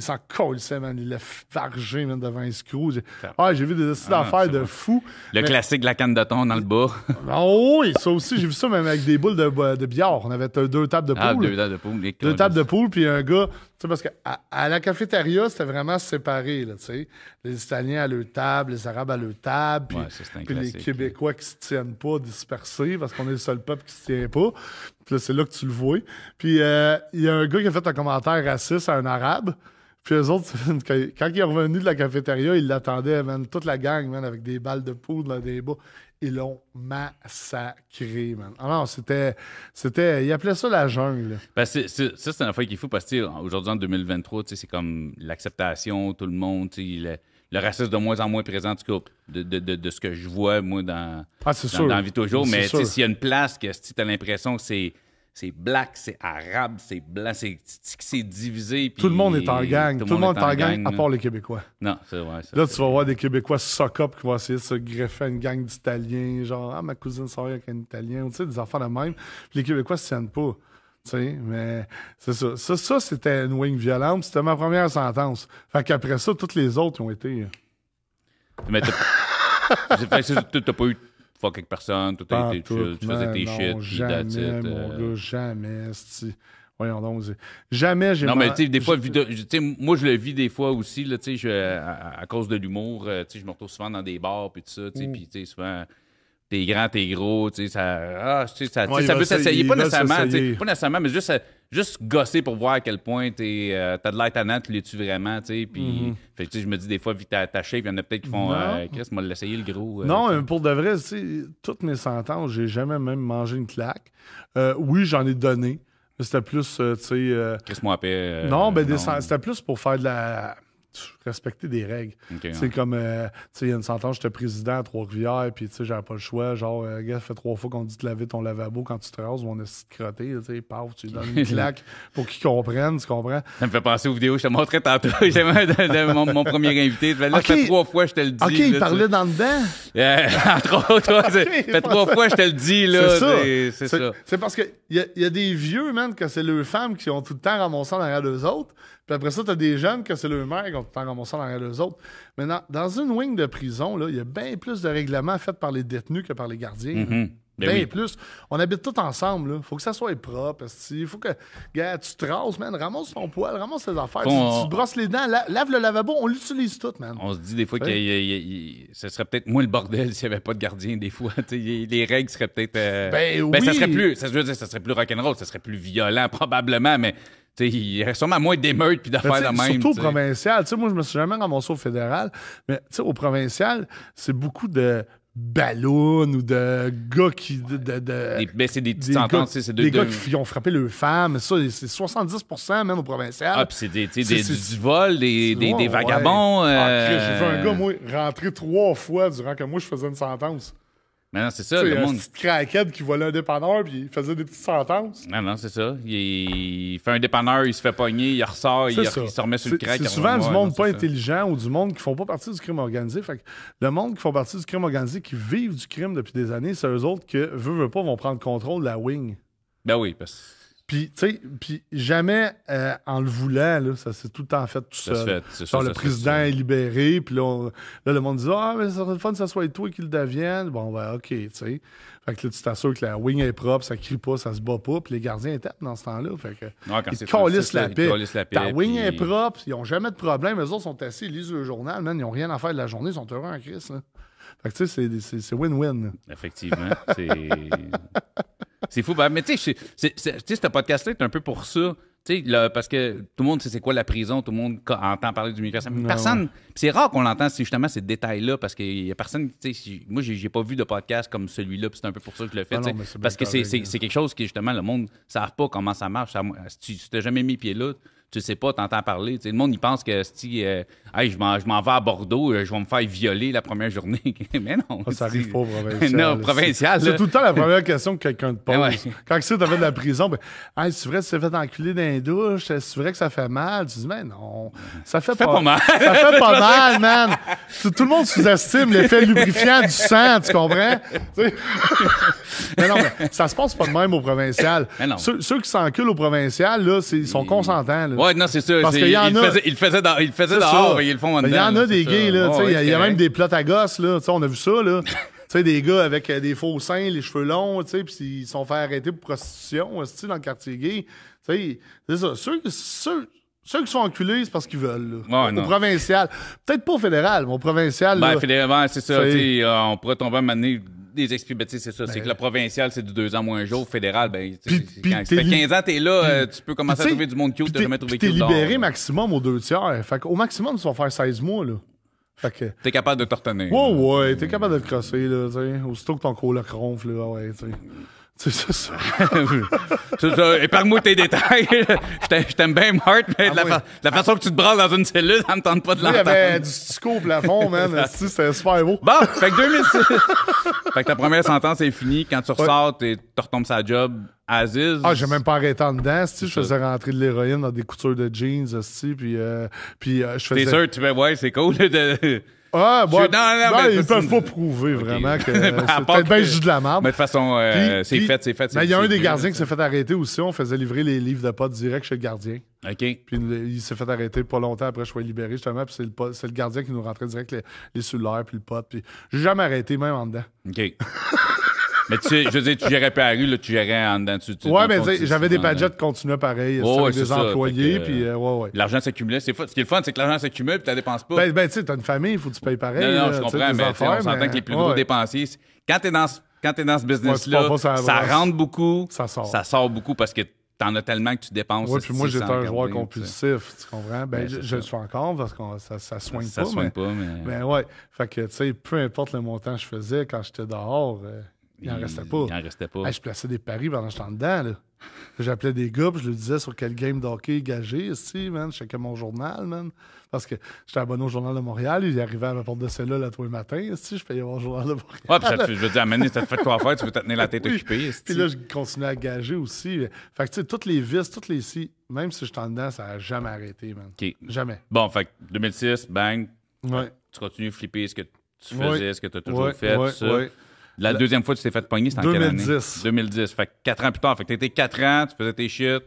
il s'en colissait, man. Il l'a vargé, man, devant un screw. J'ai ah, j'ai vu des esti Ah, d'affaires de fou. Le mais- classique de la canne de thon dans le bas. Oh oui, ça aussi, j'ai vu ça même avec des boules de, de billard. On avait deux, deux tables de poule. Ah, deux tables de poule. Deux tables de poule, puis un gars, tu sais, parce qu'à à la cafétéria, c'était vraiment séparé, là, tu sais. Les Italiens à leur table, les Arabes à leur table, puis, Ouais, puis les. Québécois qui se tiennent pas dispersés, parce qu'on est le seul peuple qui se tient pas. Puis là, c'est là que tu le vois. Puis euh, il y a un gars qui a fait un commentaire raciste à un Arabe. Puis eux autres, quand quand il est revenu de la cafétéria, ils l'attendaient, man, toute la gang, man, avec des balles de poudre dans des bas. Ils l'ont massacré, man. Non, c'était. c'était ils appelaient ça la jungle. Ben, c'est- c'est- ça, c'est une affaire qu'il faut parce que aujourd'hui, en 2023, tu sais, c'est comme l'acceptation, tout le monde, le, le racisme de moins en moins présent, en tout cas, de, de, de, de ce que je vois, moi, dans, Ah, c'est dans, sûr. dans la vie toujours. C'est Mais s'il y a une place que si tu as l'impression que c'est c'est black, c'est arabe, c'est blanc, c'est divisé. puis Tout le monde est en gang. Tout, le monde est en gang, à part les Québécois. Non, c'est vrai. Là, tu vas voir des Québécois suck-up qui vont essayer de se greffer à une gang d'Italiens, genre, ah, ma cousine sort avec un Italien, tu sais, des enfants de même. Puis les Québécois se tiennent pas. Tu sais, mais c'est ça. Ça, ça c'était une wing violente. C'était ma première sentence. Fait qu'après ça, toutes les autres ont été. euh, Mais t'as pas eu fuck avec personne, tout a été chill, tu faisais tes shit, Jamais, mon euh. gars, jamais. Voyons donc. Jamais j'ai Non, mais tu sais, des fois, moi, je le vis des fois aussi, là, tu sais, à, cause de l'humour, euh, tu sais, je me retrouve souvent dans des bars, puis tout ça, tu sais, Mm. puis tu sais, souvent, t'es grand, t'es gros, tu sais, ça, ah, tu sais, ça, Ouais, ça va peut s'essayer, pas nécessairement, pas nécessairement, mais juste, euh, juste gosser pour voir à quel point t'es, euh, t'as de l'air tannant, tu l'es-tu vraiment, tu sais, puis, fait que, tu sais, je me dis, des fois, t'as ta shape, il y en a peut-être qui font, euh, Chris, m'a l'essayer, le gros. euh, Non, pour de vrai, tu sais, toutes mes sentences, j'ai jamais même mangé une claque. Euh, oui, j'en ai donné. Mais c'était plus, tu sais. Chris, moi, après, non, ben, des non. c'était plus pour faire de la. Respecter des règles. Ok, C'est ouais. comme, euh, tu sais, il y a une sentence, j'étais président à Trois-Rivières, puis tu sais, j'avais pas le choix. Genre, euh, gars, ça fait trois fois qu'on dit de laver ton lavabo quand tu te rases, on a de crotté, tu sais, paf, tu lui donnes une claque pour qu'il comprenne, tu comprends? Ça me fait penser aux vidéos je te montrais tantôt. De mon, mon premier invité. Là, Ok. ça fait trois fois je te le dis. Ok, là, il parlait dans le dedans. Euh, entre autres, fait trois fois je te le dis. là. C'est ça. C'est parce qu'il y, a- y a des vieux, man, que c'est leurs femmes qui ont tout le temps ramassé en arrière d'eux autres. Puis après ça, t'as des jeunes que c'est leurs mères qui ont tout le temps ramassé en arrière d'eux autres. Mais dans, dans une wing de prison, il y a bien plus de règlements faits par les détenus que par les gardiens. Mhm. Ben Bien oui. plus. On habite tous ensemble. Il faut que ça soit propre. Il faut que. Gars, tu te rases, man. Ramasse ton poil, ramasse tes affaires. Tu, on- tu te brosses les dents, la- lave le lavabo, on l'utilise tout, man. On se dit des fois que ce serait peut-être moins le bordel s'il n'y avait pas de gardien des fois. Les règles seraient peut-être. euh, Ben ça oui. serait plus. Ça, je veux dire, ça serait plus rock'n'roll, ça serait plus violent probablement, mais il y aurait sûrement moins d'émeutes puis d'affaires de même. Surtout au tu sais. provincial. Moi, je me suis jamais ramassé au fédéral, mais au provincial, c'est beaucoup de ballons ou de gars qui. De, de- de- Des- ben, c'est des petites des c'est de- des gars qui ont frappé leurs femmes. Ça, c'est 70 même au provincial. Ah, puis c'est des, des- C'est- du, vol, des, des, des vagabonds. ouais. Ah, euh, J'ai vu un gars, moi, rentrer trois fois durant que moi, je faisais une sentence. Mais non, c'est ça, le un monde. petit crackhead qui volait un dépanneur puis il faisait des petites sentences. Non, non, c'est ça. Il, il fait un dépanneur, il se fait pogner, il ressort, il, se remet sur le crack. C'est souvent du monde non, pas intelligent ou du monde qui font pas partie du crime organisé. Fait que le monde qui font partie du crime organisé, qui vivent du crime depuis des années, c'est eux autres que, veut, veut pas, vont prendre contrôle de la wing. Ben oui, parce Puis, tu sais, puis jamais euh, en le voulant, là, ça s'est tout le temps fait tout ça seul. fait. ça le président est libéré, puis là, on- là, le monde dit Ah, mais ça serait le fun que ça soit toi qui le devienne. Bon, ben, OK, tu sais. Fait que là, tu t'assures que la wing est propre, ça crie pas, ça se bat pas, puis les gardiens étaient dans ce temps-là. Fait que. Ouais, quand Ils calissent la la paix, Ta wing puis- est propre, ils ont jamais de problème. Eux autres sont assis, ils lisent le journal, man, ils ont rien à faire de la journée, ils sont heureux en crise. là. Fait que tu sais, c'est- win-win. Effectivement. C'est. c'est fou. Ben, mais tu sais, ce podcast-là est un peu pour ça. Là, parce que tout le monde sait c'est quoi la prison, tout le monde entend parler du micro. Non, Personne. C'est rare qu'on l'entend, c'est justement ces détails-là, parce qu'il y a personne. Moi, j'ai pas vu de podcast comme celui-là, c'est un peu pour ça que je le fais. Ah non, parce que c'est- quelque chose que justement le monde ne savent pas comment ça marche. Ça- si tu t'as jamais mis pied là, tu sais pas, t'entends parler. Tu sais, le monde, il pense que si euh, hey, je m'en je m'en vais à Bordeaux, euh, je vais me faire violer la première journée. mais non. Ça, ça arrive pas au provincial. non, provincial. C'est tout le temps la première question que quelqu'un te pose. Ah ouais. Quand tu fait de la prison, ben, Hey, c'est vrai que tu t'es fait enculer dans les douches, c'est vrai que ça fait mal. Tu dis, mais non, ça fait, fait pas mal. Ça fait pas mal, man. Tout, tout le monde sous-estime l'effet lubrifiant du sang, tu comprends? Mais non, mais ça se passe pas de même au provincial. Mais non. Ceux, ceux qui s'enculent au provincial, là, c'est- ils sont consentants. Là. Ouais, non, c'est ça. Parce qu'il y en il, a- faisait, il faisait, dans- il faisait dehors, ça. ils le font en Ben, Il y dedans, en a des gays, là. Il y a- même des plots à gosses, là. On a vu ça, là. tu sais, des gars avec euh, des faux seins, les cheveux longs, tu sais, puis ils sont fait arrêter pour prostitution, aussi dans le quartier gay. Tu sais, c'est ça. Ceux, ceux, ceux qui sont enculés, c'est parce qu'ils veulent, là. Ouais, au non. provincial. Peut-être pas au fédéral, mais au provincial, Ben, là. fédéralement, c'est ça. Euh, on pourrait tomber à donné des. Ben, c'est ça. C'est que le provincial, c'est du deux ans moins un jour. Fédéral, ben, c'est puis quand t'es ça fait li- 15 ans, t'es là, euh, tu peux commencer à trouver du monde cute, t'as jamais trouvé cute t'es libéré dehors. maximum aux deux tiers. Fait qu'au maximum, tu vas faire 16 mois, là. Fait que. T'es capable de te retenir. Ouais, ouais, t'es capable de te crosser, là, tu sais. Aussitôt que ton coloc ronfle, là, ouais, tu sais. C'est ça. ça. C'est ça. Épargne-moi tes détails. Je t'aime- bien, Marthe, mais de la, oui. fa- la façon que tu te branles dans une cellule, ça me tente pas de Là, il y l'entendre. avait du stico au plafond, man. C'était super beau. Bon, fait que 2006. fait que ta première sentence est finie. Quand tu ressors, t'es- tu retombes sa job Aziz. Ah, j'ai même pas arrêté en dedans. Je faisais rentrer de l'héroïne dans des coutures de jeans, puis, euh, puis euh, je faisais... T'es sûr, tu fais, ouais, c'est cool. de- Ah, bon, non, non, mais ils peuvent pas prouver vraiment que euh, c'est peut-être bien juste de la merde. Mais de toute façon, euh, c'est fait, c'est fait. Mais il y a un des gardiens qui s'est fait arrêter aussi. On faisait livrer les livres de potes direct chez le gardien. OK. Puis il s'est fait arrêter pas longtemps après je sois libéré, justement. Puis c'est le, gardien qui nous rentrait direct les, les puis le pote. Puis j'ai jamais arrêté, même en dedans. OK. mais tu sais, je veux dire, tu gérais rue, là, tu gérais en dedans. Tu, tu- ouais, mais j'avais des badgets qui continuaient pareil. Oh, ouais, avec des ça. employés, que, puis euh, ouais, ouais. L'argent s'accumulait. Ce qui est le fun, c'est que l'argent s'accumule puis tu la dépenses pas. Ben, ben tu sais, t'as une famille, il faut que tu payes pareil. non, non, je comprends, mais sais, on affaires, s'entend mais- que les plus gros dépensiers, quand t'es dans, quand t'es dans ce business-là, ça rentre beaucoup, Ça sort. ça sort beaucoup parce que t'en as tellement que tu dépenses. Ouais, puis moi, j'étais un joueur compulsif, tu comprends? Ben, Ben, je, le ça. suis encore parce que ça, ça soigne Ça pas. soigne mais, pas, mais. Ben ouais. Fait que, tu sais, peu importe le montant que je faisais quand j'étais dehors, euh, il en restait pas. Il en restait pas. Hey, je plaçais des paris pendant que j'étais en dedans, là. J'appelais des gars, puis je leur disais sur quel game d'hockey gager, ici, man. Je checkais mon journal, man. Parce que j'étais abonné au Journal de Montréal. Il arrivait à ma porte de cellule à tous les matins, ici. Je payais mon Journal de Montréal. Ouais, puis ça te fait- je veux dire, à donné, ça te fait quoi faire? Tu veux te tenir la tête Oui. occupée. Puis là, je continuais à gager aussi. Fait que, tu sais, toutes les vis, toutes les si, même si j'étais en dedans, ça n'a jamais arrêté, man. Jamais. Bon, fait que 2006, bang, Ouais. tu continues de flipper ce que tu faisais, ce que tu as toujours Ouais, fait, ça. La deuxième fois que tu t'es fait pogner, c'était en quelle année? 2010. 2010. Fait que 4 ans plus tard. Fait que t'étais 4 ans, tu faisais tes shit,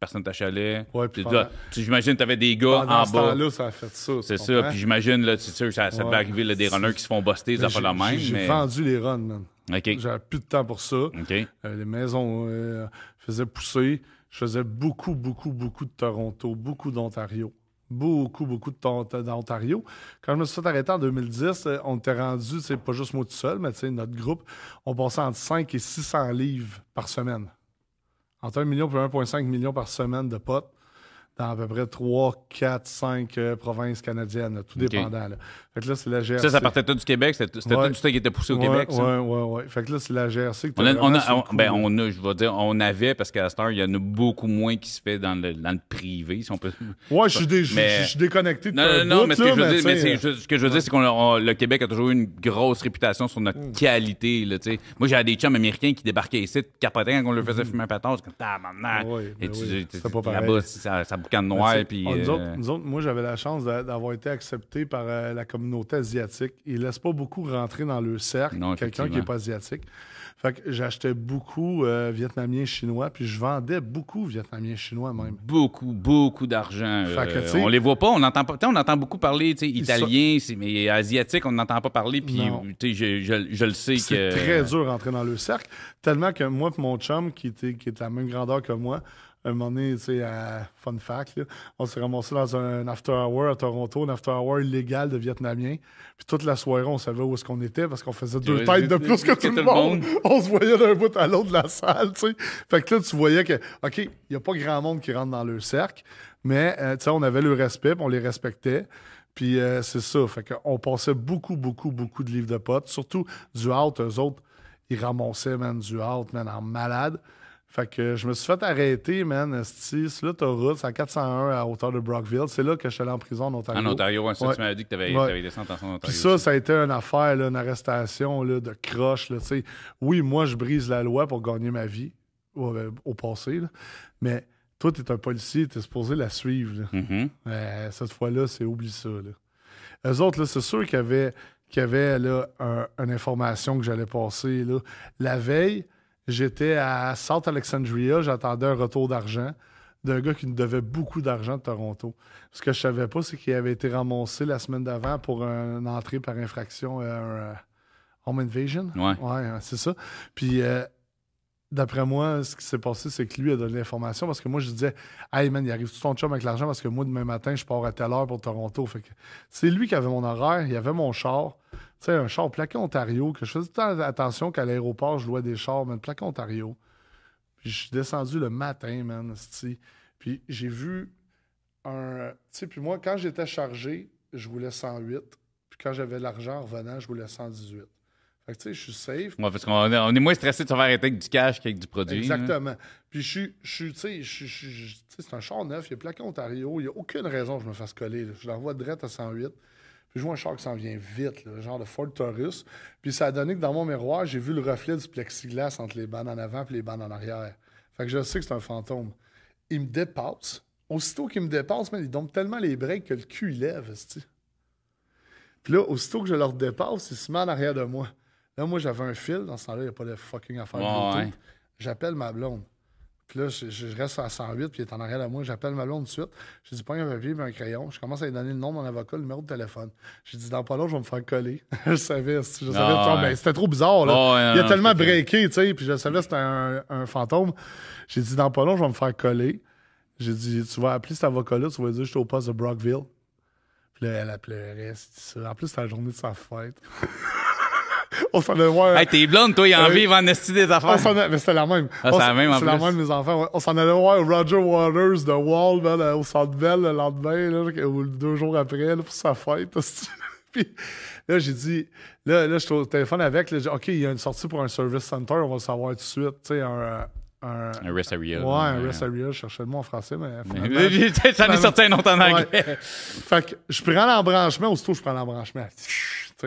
personne t'achalait. Ouais, Tu puis pendant- tu- J'imagine que t'avais des gars Pendant en ce bas. temps-là, ça a fait ça. C'est tu ça. Puis j'imagine, là, c'est sûr, ça, ça Ouais. peut arriver, là, des runners qui se font buster, ça pas la même. J'ai mais... vendu les runs, man. OK. J'avais plus de temps pour ça. OK. Euh, les maisons euh, faisaient pousser. Je faisais beaucoup, beaucoup, beaucoup de Toronto, beaucoup d'Ontario. Beaucoup, beaucoup d'Ontario. Quand je me suis fait arrêter en 2010, euh, on était rendu, c'est pas juste moi tout seul, mais notre groupe, on passait entre 5 et 600 livres par semaine. Entre 1 million et 1,5 million par semaine de potes dans à peu près 3, 4, 5 euh, provinces canadiennes, là, tout dépendant. Là. Fait que là, c'est la GRC. Ça, ça partait tout du Québec? C'était Ouais. tout ça qui était poussé au Ouais, Québec, ça? Ouais, ouais, ouais. Fait que là, c'est la GRC que On a, on, on- ben, on a, je vais dire, on avait, parce qu'à Star, il y en a beaucoup moins qui se fait dans le, dans le privé, si on peut. Ouais, je suis dé- déconnecté de Non, non, non, bout, mais ce que là, je veux dire, mais ce que je veux dire, c'est que le Québec a toujours eu une grosse réputation sur notre qualité. Là, tu sais. Moi, j'avais des chums américains qui débarquaient ici, capotaient quand on leur faisait fumer un. C'est comme, Et ben tu- oui, tu- c'était pas pareil. Là-bas, ça, noir. Puis, on- nous, euh, autres, nous autres, moi, j'avais la chance d'a- d'avoir été accepté par euh, la communauté asiatique. Ils laissent pas beaucoup rentrer dans le cercle, quelqu'un qui n'est pas asiatique. Fait que j'achetais beaucoup euh, vietnamien chinois, puis je vendais beaucoup vietnamien chinois même. beaucoup, beaucoup d'argent. Euh, on les voit pas, on entend pas. on entend beaucoup parler, sont- italien, c'est- mais asiatique, on n'entend pas parler. Puis, je, je- je le sais C'est que. très dur de rentrer dans le cercle. Tellement que moi et mon chum, qui était, qui était la même grandeur que moi, un moment donné, tu sais, à fun fact, là, on s'est ramassé dans un after hour à Toronto, un after hour illégal de Vietnamiens. Puis toute la soirée, on savait où est-ce qu'on était parce qu'on faisait deux Ouais, têtes de plus que tout le monde. monde. On se voyait d'un bout à l'autre de la salle, tu sais. Fait que là, tu voyais que, OK, il n'y a pas grand monde qui rentre dans le cercle, mais, euh, tu sais, on avait le respect, puis on les respectait. Puis euh, c'est ça. Fait qu'on passait beaucoup, beaucoup, beaucoup de livres de potes. Surtout du out, eux autres, ils ramassaient, man, du out, man, en malade. Fait que je me suis fait arrêter, man, esti, sur l'autoroute, c'est à 401 à hauteur de Brockville. C'est là que je suis allé en prison en Ontario. En Ontario, ouais, ça, Ouais. tu m'avais dit que tu avais, Ouais. descendu en Ontario. Puis ça, aussi. ça a été une affaire, là, une arrestation là, de croche. Là, oui, moi, je brise la loi pour gagner ma vie au, euh, au passé, là. mais toi, tu es un policier, tu es supposé la suivre. là. Mhm. Euh, cette fois-là, c'est oublie ça. Là. Eux autres, c'est sûr qu'il y avait, y avait là, un- une information que j'allais passer. Là. La veille, j'étais à South Alexandria, j'attendais un retour d'argent d'un gars qui nous devait beaucoup d'argent de Toronto. Ce que je savais pas, c'est qu'il avait été ramassé la semaine d'avant pour une entrée par infraction à un euh, home invasion. Ouais. Ouais, hein, c'est ça. Puis, euh, d'après moi, ce qui s'est passé, c'est que lui a donné l'information parce que moi, je disais, Hey man, il arrive tout ton chum avec l'argent parce que moi, demain matin, je pars à telle heure pour Toronto. C'est lui qui avait mon horaire, il avait mon char. Tu sais, un char plaqué Ontario, que je faisais tout attention qu'à l'aéroport, je louais des chars, man, plaqué Ontario. Puis je suis descendu le matin, man. Puis j'ai vu un. Tu sais, puis moi, quand j'étais chargé, je roulais 108. Puis quand j'avais l'argent en revenant, je roulais 118. Fait que, tu sais, je suis safe. Ouais, parce qu'on est, on est moins stressé de se faire arrêter avec du cash qu'avec du produit. Exactement. Puis je suis, je tu sais, c'est un char neuf, il est plaqué Ontario, il n'y a aucune raison que je me fasse coller. là. Je l'envoie direct à 108. Puis je vois un char qui s'en vient vite, là, genre de Ford Taurus. Puis ça a donné que dans mon miroir, j'ai vu le reflet du plexiglas entre les bandes en avant et les bandes en arrière. Fait que je sais que c'est un fantôme. Il me dépasse. Aussitôt qu'il me dépasse, man, il dompe tellement les breaks que le cul il lève. Puis là, aussitôt que je leur dépasse, il se met en arrière de moi. Là, moi, j'avais un fil. Dans ce temps-là, il n'y a pas de fucking affaire Ouais, Bluetooth. ouais. J'appelle ma blonde. Puis là, je, je reste à 108, puis il est en arrière de moi. J'appelle ma blonde tout de suite. J'ai dit, pas un papier et un crayon. Je commence à lui donner le nom de mon avocat, le numéro de téléphone. J'ai dit, dans pas long, je vais me faire coller. je savais, je savais. Ah, ouais. ben, c'était trop bizarre, là. Ah, il a non, tellement breaké, tu sais, puis je savais que c'était un, un fantôme. J'ai dit, dans pas long, je vais me faire coller. J'ai dit, tu vas appeler cet avocat-là, tu vas lui dire, je suis au poste de Brockville. Puis là, elle a pleuré. En plus, c'était la journée de sa fête. On s'en allait voir. Hey, t'es blonde, toi, il en Euh, vit en esti des On affaires. s'en a- mais c'était la même. Ah, On c'est la même en C'est la même, mes enfants. On s'en allait voir Roger Waters de Wall man, euh, au Centre Bell le lendemain, là, ou deux jours après, là, pour sa fête. Puis là, j'ai dit, là, là je suis au téléphone avec. Là, j'ai dit, OK, il y a une sortie pour un service center, on va le savoir tout de suite. Tu sais, un. un Un rest area. ouais, un rest area. Je cherchais le mot en français, mais. J'en ai sorti un autre en anglais. Ouais. Fait que je prends l'embranchement, aussitôt je prends l'embranchement.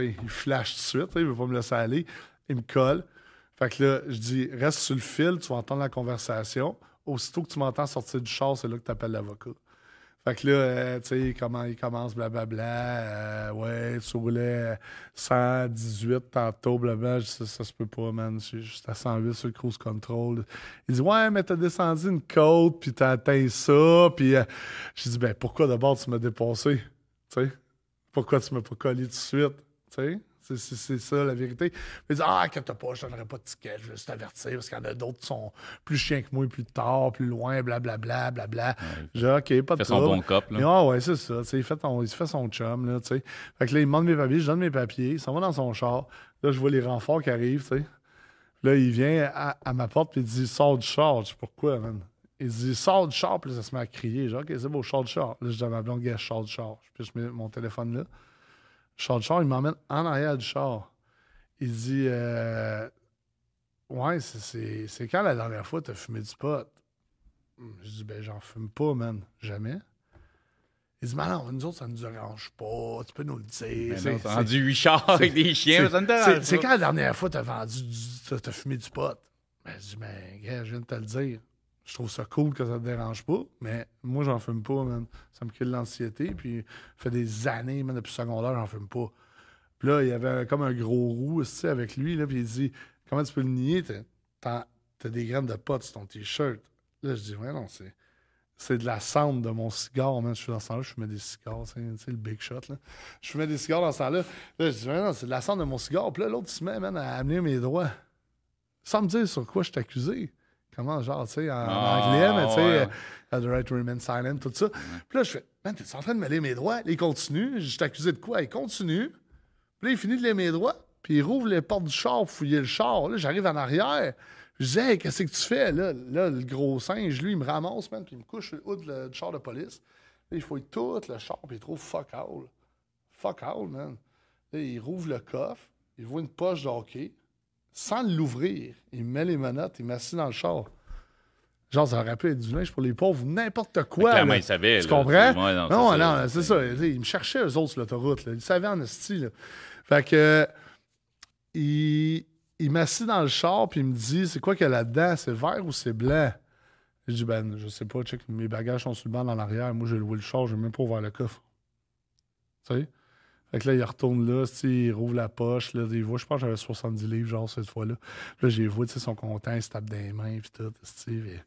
Il flash tout de suite, il veut pas me laisser aller. Il me colle. Fait que là, je dis, reste sur le fil, tu vas entendre la conversation. Aussitôt que tu m'entends sortir du char, c'est là que tu appelles l'avocat. Fait que là, euh, tu sais, comment il commence, blablabla. euh, ouais, tu roulais 118 tantôt, blablabla. Je dis, ça, ça se peut pas, man. Je suis juste à 108 sur le cruise control. Il dit, ouais, mais t'as descendu une côte, puis t'as atteint ça. Puis euh, je dis, ben pourquoi d'abord tu m'as dépassé? Tu sais? Pourquoi tu m'as pas collé tout de suite? Tu sais? C'est- C'est c'est ça la vérité. Il dit Ah, que t'as pas, je donnerai pas de ticket, je vais juste t'avertir parce qu'il y en a d'autres qui sont plus chiens que moi, plus tard, plus loin, blablabla, blablabla. J'ai dit, OK, pas de Fait son bon cop, là. Mais ah ouais, c'est ça. tu sais, Il, fait ton- il se fait son chum, là, tu sais. Fait que là, il me demande mes papiers, je donne mes papiers, il s'en va dans son char. Là, je vois les renforts qui arrivent, tu sais. Là, il vient à, à ma porte, puis il dit Sors du char. Je dis Pourquoi, man? Il dit Sors du char, puis là, ça se met à crier. Genre, OK, c'est beau, sors du char. Là, je dis à ma blonde, gars, sors du char. Puis je mets mon téléphone là. Sors du char, il m'emmène en arrière du char. Il dit euh, Ouais, c'est- quand la dernière fois t'as fumé du pot? Je dis Ben, j'en fume pas, man. Jamais. Il dit Mais non, nous autres, ça nous dérange pas. Tu peux nous le dire. Mais C'est- rendu 8 chars avec des chiens, c'est- ça c'est- dérange. C'est pas. quand la dernière fois t'as vendu du. t'as- t'as fumé du pot? Ben, je dis, ben, gars, je viens de te le dire. Je trouve ça cool que ça te dérange pas, mais moi, j'en fume pas, man. Ça me crée de l'anxiété, puis ça fait des années, man, depuis secondaire, j'en fume pas. Puis là, il y avait comme un gros roux, avec lui, là, puis il dit, comment tu peux le nier? T'as- des graines de pot sur ton T-shirt. Là, je dis, ouais, non, c'est. C'est de la cendre de mon cigare, man. Je suis dans ce temps-là, je fumais des cigares, tu sais, le big shot, là. Je fumais des cigares dans ce temps-là. Là, je dis, ouais, non, c'est de la cendre de mon cigare. Puis là, l'autre, il se met, man, à amener mes droits. Sans me dire sur quoi je accusé. Comment, genre, tu sais, en, Ah, anglais, mais tu sais, ouais. euh, The right to remain silent, tout ça. Puis là, je fais, man, t'es en train de me lire mes droits? Il continue. Je accusé de quoi? Il continue. Puis là, il finit de lire mes droits. Puis il rouvre les portes du char pour fouiller le char. Là, j'arrive en arrière. Je dis, hey, qu'est-ce que tu fais? Là, là, le gros singe, lui, il me ramasse, man, puis il me couche sur le haut du char de police. Là, il fouille tout le char, puis il trouve fuck all. Fuck all, man. Là, il rouvre le coffre, il voit une poche de hockey. Sans l'ouvrir, il me met les menottes, il m'assit dans le char. Genre, ça aurait pu être du linge pour les pauvres, n'importe quoi. Clairement, là. il savait. Tu là, comprends? non, non, c'est non, ça. c'est Ils me cherchaient, eux autres, sur l'autoroute. Ils savaient en esti. là. Fait que, euh, il, il m'assit dans le char, puis il me dit C'est quoi qu'il y a là-dedans? C'est vert ou c'est blanc? Je dis Ben, je sais pas, check, mes bagages sont sur le banc dans l'arrière. Moi, j'ai loué le char, j'ai même pas ouvert le coffre. Tu sais? Fait que là, il retourne là, il rouvre la poche, là, il voit, je pense que j'avais 70 livres, genre, cette fois-là. Là, j'ai vu, ils sont contents, ils se tapent des mains, puis tout, sais.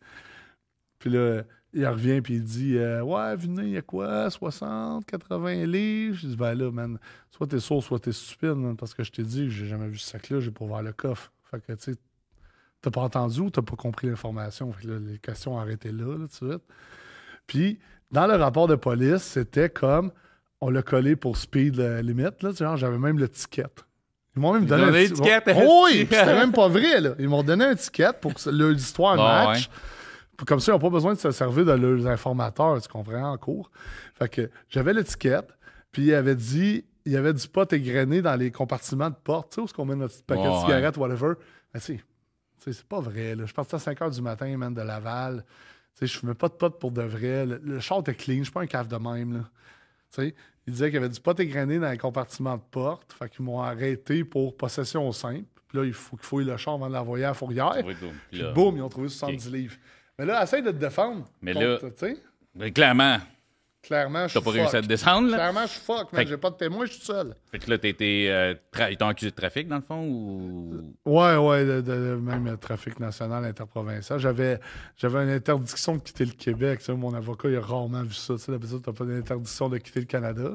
puis- là, il revient, puis il dit euh, Ouais, venez, il y a quoi? 60, 80 livres Je dis Ben là, man, soit t'es sourd, soit t'es stupide, parce que je t'ai dit que j'ai jamais vu ce sac-là, j'ai pas ouvert le coffre. Fait que, tu sais, t'as pas entendu ou t'as pas compris l'information? Fait que là, les questions ont arrêté là, là, tout suite. Puis, dans le rapport de police, c'était comme on l'a collé pour speed euh, limit, là, genre, j'avais même le ticket. Ils m'ont même donné un donné ti- l'étiquette, Oh, oui, c'était même pas vrai, là. Ils m'ont donné un ticket pour que leur histoire Bon, match. Comme ça, ils n'ont pas besoin de se servir de leurs informateurs, tu comprends, en cours. Fait que j'avais l'étiquette, puis il avait dit il y avait du pot égrené dans les compartiments de porte, tu sais, où est-ce qu'on met notre petit paquet Ouais, de ouais. cigarettes, whatever. Mais tu sais, c'est pas vrai. Là. Je partais à 5 h du matin, man, de Laval. Tu sais, je fumais pas de pot pour de vrai. Le, le char était clean, je suis pas un cave de même. Là. Tu sais, il disait qu'il y avait du pot égrené dans les compartiments de porte. Fait qu'ils m'ont arrêté pour possession simple. Puis là, il faut qu'il fouille le char avant de l'envoyer à la fourrière. Oui, boum. Puis là- boum, ils ont trouvé 70 livres. Mais là, essaye de te défendre. Mais contre, là- Tu sais, Mais clairement, clairement, je t'as suis pas réussi à te descendre, là? Clairement, je suis fuck, que- J'ai pas de témoin, je suis tout seul. Fait que là, t'étais. Euh, tra- ils t'ont accusé de trafic, dans le fond, ou? Ouais, ouais, de, de- de- même euh, trafic national, interprovincial. J'avais, j'avais une interdiction de quitter le Québec. mon avocat, il a rarement vu ça. Tu sais, d'habitude, t'as pas d'interdiction de quitter le Canada.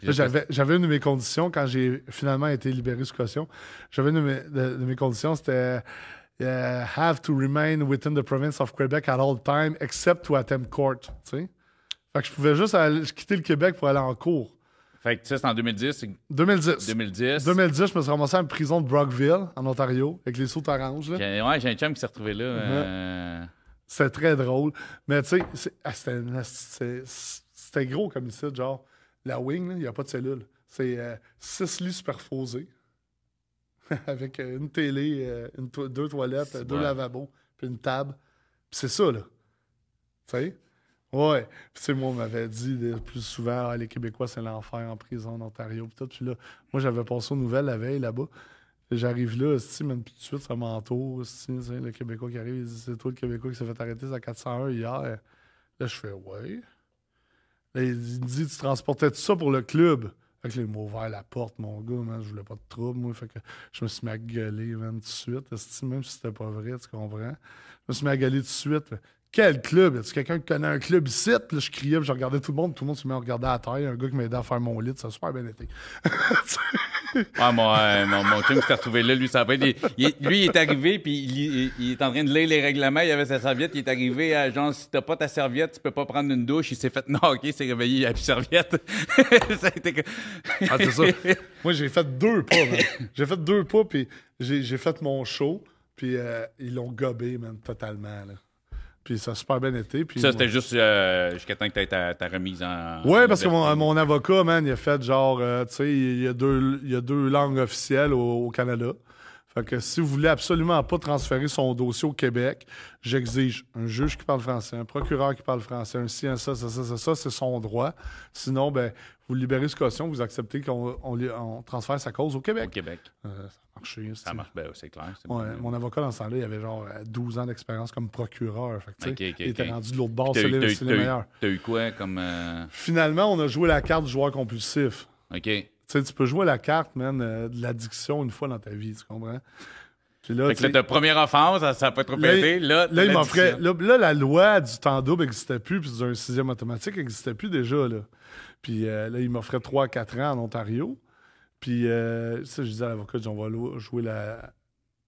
J'avais, j'avais une de mes conditions quand j'ai finalement été libéré sous caution. J'avais une de mes, de- de mes conditions, c'était euh, have to remain within the province of Quebec at all time, except to attend court. Tu sais? Fait que je pouvais juste aller- quitter le Québec pour aller en cours. Fait que ça, c'est en 2010. c'est 2010. 2010. 2010, je me suis ramassé en prison de Brockville, en Ontario, avec les sautes oranges. J'ai- Ouais, j'ai un chum qui s'est retrouvé là. euh, C'était très drôle. Mais tu sais, c'est- ah, c'était c'était- c'était gros comme ici, genre. La wing, il n'y a pas de cellule. C'est euh, six lits superposés. Avec euh, une télé, une to- deux toilettes, deux lavabos, puis une table. Puis c'est ça, là. Tu sais? Ouais. Puis tu sais, moi, on m'avait dit plus souvent, Ah, les Québécois, c'est l'enfer en prison en Ontario. Puis tout. Puis là, moi, j'avais passé aux nouvelles la veille là-bas. J'arrive là, si, même tout de suite, ça m'entoure. Le Québécois qui arrive, il dit C'est toi le Québécois qui s'est fait arrêter à 401 hier. Là, je fais Ouais. Là, il me dit Tu transportais tout ça pour le club? Fait que là, il m'a ouvert la porte, mon gars, man, je voulais pas de trouble, moi. Fait que je me suis mis à gueuler, tout de suite. même si c'était pas vrai, tu comprends? Je me suis mis à gueuler tout de suite. Quel club? Y a quelqu'un qui connaît un club ici? Puis là, je criais, puis je regardais tout le monde. Tout le monde se met à regarder à terre. Il y a un gars qui m'a aidé à faire mon lit. Ça a super bien été. Ouais, mon, euh, mon, mon chum qui s'est retrouvé là, lui, ça a pas été- il- il- lui, il est arrivé, puis il, il- il est en train de lire les règlements, il avait sa serviette, il est arrivé à genre, si t'as pas ta serviette, tu peux pas prendre une douche, il s'est fait knocker, il s'est réveillé, il a plus de serviette. ça a été que- Ah, c'est ça. Moi, j'ai fait deux pas. J'ai fait deux pas, puis j'ai j'ai fait mon show, puis euh, ils l'ont gobé, man, totalement, là. Puis ça a super bien été. Puis Ça, c'était juste euh, jusqu'à temps que t'aies ta, ta remise en. En parce que mon, avocat, man, il a fait genre, euh, tu sais, il y, a deux- il y a deux langues officielles au, au Canada. Fait que si vous voulez absolument pas transférer son dossier au Québec, j'exige un juge qui parle français, un procureur qui parle français, un ci, un ça, ça, ça, ça, ça, c'est son droit. Sinon, ben, vous libérez ce caution, vous acceptez qu'on on, transfère sa cause au Au Québec. Québec. Euh, ça a marché. Ça marche, ben, c'est clair. Ouais, mon avocat, dans ce temps-là, il avait genre euh, 12 ans d'expérience comme procureur. Fait que, il était rendu de l'autre bord, c'est les, meilleurs. T'as eu quoi comme. euh, Finalement, on a joué la carte du joueur compulsif. OK. Tu sais, tu peux jouer la carte, man, euh, de l'addiction une fois dans ta vie, tu comprends? Puis là, Fait que là, ta première offense, ça n'a pas trop Là, pété. Là, là, il. Là, là, la loi du temps double n'existait plus, puis d'un sixième automatique n'existait plus déjà, là. Puis euh, là, il m'offrait 3 à 4 ans en Ontario. Puis, euh, ça, je disais à l'avocat, dis, on va jouer la,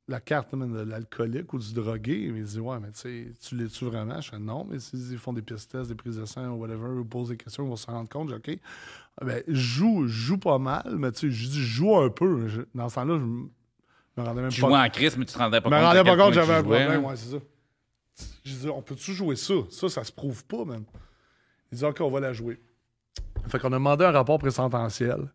la carte man, de l'alcoolique ou du drogué. Il dit, ouais, mais tu l'es-tu vraiment? Je fais, non, mais s'ils font des pistes tests, des prises de sang ou whatever, ou posent des questions, ils vont se rendre compte. Je dis, OK. Ah, Ben, je joue, joue pas mal, mais tu sais, je dis, je joue un peu. Je- dans ce temps-là, je me rendais même Tu pas jouais en crise, mais tu te rendais pas je me compte. rendais pas compte j'avais un tu problème, ouais, c'est ça. Je disais, on peut-tu jouer ça? Ça, ça se prouve pas, même. Il dit, OK, on va la jouer. Fait qu'on a demandé un rapport présententiel.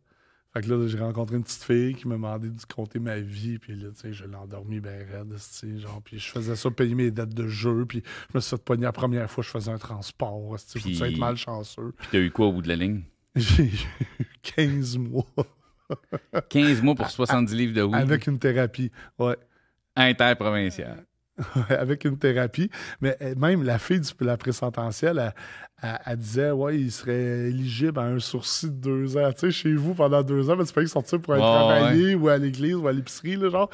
Fait que là, j'ai rencontré une petite fille qui m'a demandé de compter ma vie. Puis là, tu sais, je l'ai endormi ben raide, genre. Puis je faisais ça, payer mes dettes de jeu. Puis je me suis fait pogner la première fois, je faisais un transport. Faut-tu Puis- être malchanceux? Puis t'as eu quoi au bout de la ligne? J'ai eu 15 mois 15 mois pour 70 livres de weed. avec une thérapie. Ouais. Interprovincial. Ouais, avec une thérapie. Mais euh, même la fille de la présententielle, elle, elle- elle disait Ouais, il serait éligible à un sursis de deux ans. Tu sais, chez vous pendant deux ans, mais tu peux sortir pour aller Ouais, travailler ou à l'église ou à l'épicerie, là, genre.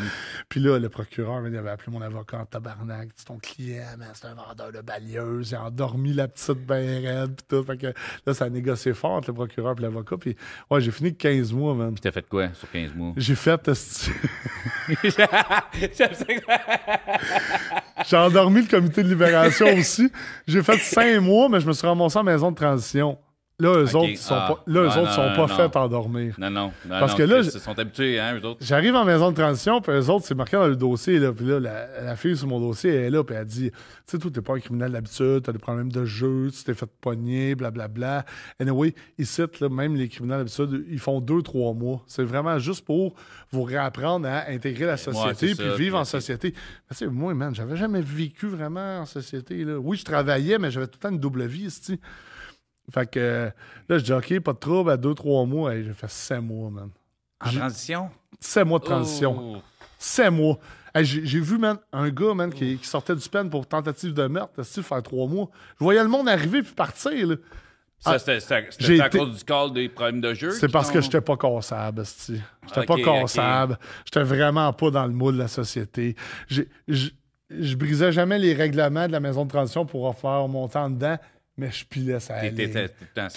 Puis là, le procureur, il avait appelé mon avocat en tabarnak. C'est ton client, man, c'est un vendeur de balieuse. Il a endormi la petite ben raide. Puis tout. Fait que là, ça a négocié fort entre le procureur et l'avocat. Puis ouais, j'ai fini 15 mois, man. Puis t'as fait quoi sur 15 mois? J'ai fait. J'ai endormi le comité de libération aussi. J'ai fait cinq mois, mais je me suis ramassé en maison de transition. Là, eux autres, ils sont ah. pas, là, eux autres, non, sont non, pas non. faits à endormir. Non, non. Parce que là, Ils sont habitués, hein, eux autres. J'arrive en maison de transition, puis eux autres, c'est marqué dans le dossier, là, puis là, la, la fille sur mon dossier, elle est là, puis elle dit, tu sais, toi, t'es pas un criminel d'habitude, t'as des problèmes de jeu, tu t'es fait pogner, blablabla. Anyway, ici, là, même les criminels d'habitude, ils font deux, trois mois. C'est vraiment juste pour vous réapprendre à intégrer la société, c'est puis ça, vivre en société. Mais tu sais, moi, man, j'avais jamais vécu vraiment en société, là. Oui, je travaillais, mais j'avais tout le temps une double vie, tu Fait que là, je dis, OK, pas de trouble, à deux, trois mois, Hey, j'ai fait sept mois, man. En transition? Sept mois de transition. Oh. Sept mois. Hey, j'ai, j'ai vu, man, un gars, man, qui, qui sortait du peine pour tentative de meurtre, tu faire trois mois. Je voyais le monde arriver puis partir, là. Ça, Ah, c'était c'était- j'ai c'était à été- cause du call des problèmes de jeu? C'est parce que j'étais pas cassable. J'étais pas cassable. J'étais vraiment pas dans le moule de la société. J'ai- Je je brisais jamais les règlements de la maison de transition pour refaire mon temps dedans, mais je pilais ça tout le temps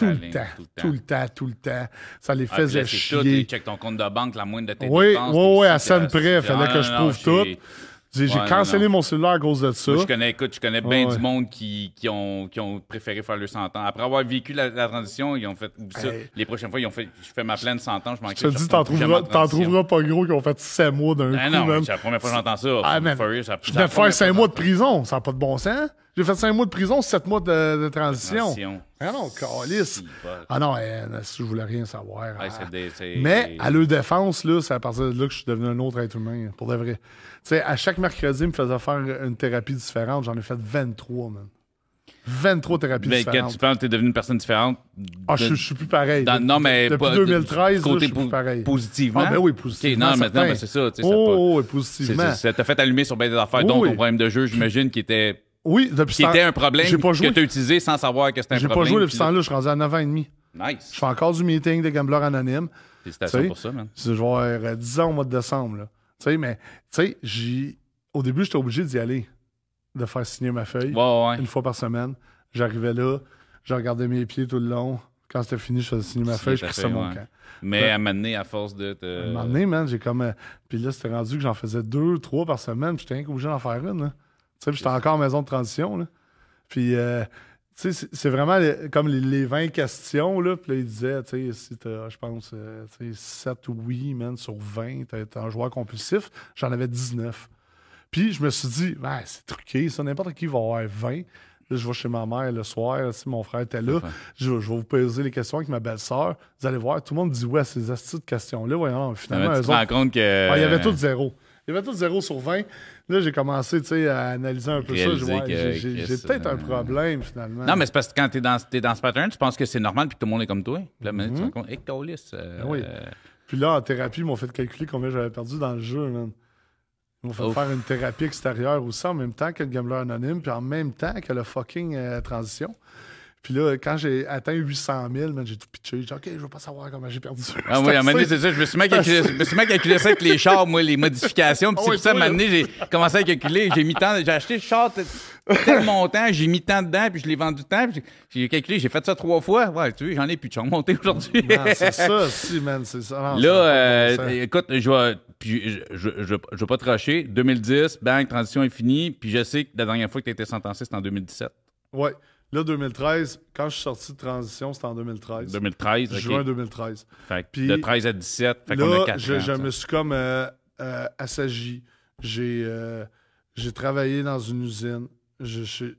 Tout le temps, tout le temps. Ça les Ah, faisait là, c'est tout, chier. ils checkent ton compte de banque, la moindre de tes Oui, dépenses. oui, oui, à scène près, fallait Ah, que je prouve j'ai- tout. J'ai Ouais, cancellé mon cellulaire à cause de ça. Moi, je connais, écoute, je connais bien Ouais. du monde qui, qui, ont, qui ont préféré faire le 100 ans. Après avoir vécu la, la transition, ils ont fait ça. Hey. Les prochaines fois, ils ont fait je fais ma pleine 100 ans, je m'en Je te dis, t'en trouveras, trouveras pas gros qui ont fait 7 mois d'un Ah coup, non, c'est la première fois que j'entends ça. Ah, man. Ça- Je devais faire 5 fois mois de prison. Ça n'a pas de bon sens. J'ai fait 5 mois de prison, 7 mois de, transition. transition. Ah non, calice. Ah non, eh, si je voulais rien savoir. Ouais, ah. des- Mais à leur défense, là, c'est à partir de là que je suis devenu un autre être humain, pour de vrai. Tu sais, à chaque mercredi, ils me faisait faire une thérapie différente. J'en ai fait 23, man. 23 thérapies Mais quand différentes. tu penses que t'es devenu une personne différente. Ah, de- je, je suis plus pareil. dans- non, mais depuis pas- 2013, là, côté je suis plus pareil. positivement. Ah, ben oui, positivement. non, maintenant, ben, c'est ça. tu a pas- Oh, c'est- positivement. Ça t'a fait allumer sur bien des affaires, Oui, dont oui. ton problème de jeu, j'imagine, qui était, Oui, depuis qui était un problème J'ai pas que joué. tu as utilisé sans savoir que c'était un J'ai problème. pas joué depuis puis ce temps-là, je suis rendu à 9 ans et demi. là- Je Nice. fais encore du meeting de gamblers anonymes. Félicitations pour ça, man. Je vais avoir euh, 10 ans au mois de décembre. Là. Tu sais, mais tu sais, j'ai- au début, j'étais obligé d'y aller, de faire signer ma feuille Ouais, ouais. une fois par semaine. J'arrivais là, je regardais mes pieds tout le long. Quand c'était fini, je faisais signer ma feuille, je crissais mon ouais. camp. Mais à m'amener à force de te. À un moment donné, man, j'ai comme. euh, Puis là, c'était rendu que j'en faisais deux, trois par semaine, puis j'étais rien qu'obligé d'en faire une. là. Tu sais, j'étais encore en maison de transition. Là. Puis, euh, tu sais, c'est- vraiment les- comme les, les 20 questions, là. Puis là, il disait, tu sais, si t'as, je pense, euh, tu sais, 7 oui, man, sur 20, t'es un joueur compulsif, j'en avais 19. Puis je me suis dit, ouais, c'est truqué, ça, n'importe qui va avoir 20. Là, je vais chez ma mère le soir, si mon frère était là. Je, vais- je vais vous poser les questions avec ma belle-sœur. Vous allez voir, tout le monde dit ouais à ces astuces de questions-là. Voyons, finalement, tu te autres, rends compte que. ah, il y avait tout zéro. Il y avait tout zéro sur 20. Là, j'ai commencé tu à analyser un peu ça. Réaliser J'ai peut-être un problème, finalement. Non, mais c'est parce que quand t'es dans, t'es dans ce pattern, tu penses que c'est normal puis que tout le monde est comme toi. Puis là, maintenant, tu te rends compte, hey, euh, Ben. Puis là, en thérapie, ils m'ont fait calculer combien j'avais perdu dans le jeu, man. Ils m'ont fait Ouf. faire une thérapie extérieure aussi en même temps que le gambler anonyme, puis en même temps que le fucking euh, transition. Puis là, quand j'ai atteint 800 000, man, j'ai tout pitché. J'ai dit, OK, je veux pas savoir comment j'ai perdu. Ah oui, à un moment donné, c'est ça. Je me suis mis à calculer, je me suis mis à calculer ça avec les chars, moi, les modifications. Puis c'est Ah oui, pour ça, à un moment donné, j'ai commencé à calculer. J'ai mis tant, j'ai acheté le char tel montant, j'ai mis tant dedans, puis je l'ai vendu tant. Puis j'ai calculé, j'ai fait ça trois fois. Ouais, tu vois, j'en ai plus de char monté aujourd'hui. C'est ça, si, man, c'est ça. Non, Là, euh, écoute, je vais, puis je, je, je, je vais pas te rusher. 2010, bang, transition est finie. Puis je sais que la dernière fois que tu as été sentencé, c'était en 2017. Ouais. Là, 2013, quand je suis sorti de transition, c'était en 2013. 2013, OK. Juin 2013. Fait que Puis de 13 à 17, fait qu'on a Là, 4 je, ans. je me suis comme euh, euh, assagi. J'ai euh, j'ai travaillé dans une usine. Je, je-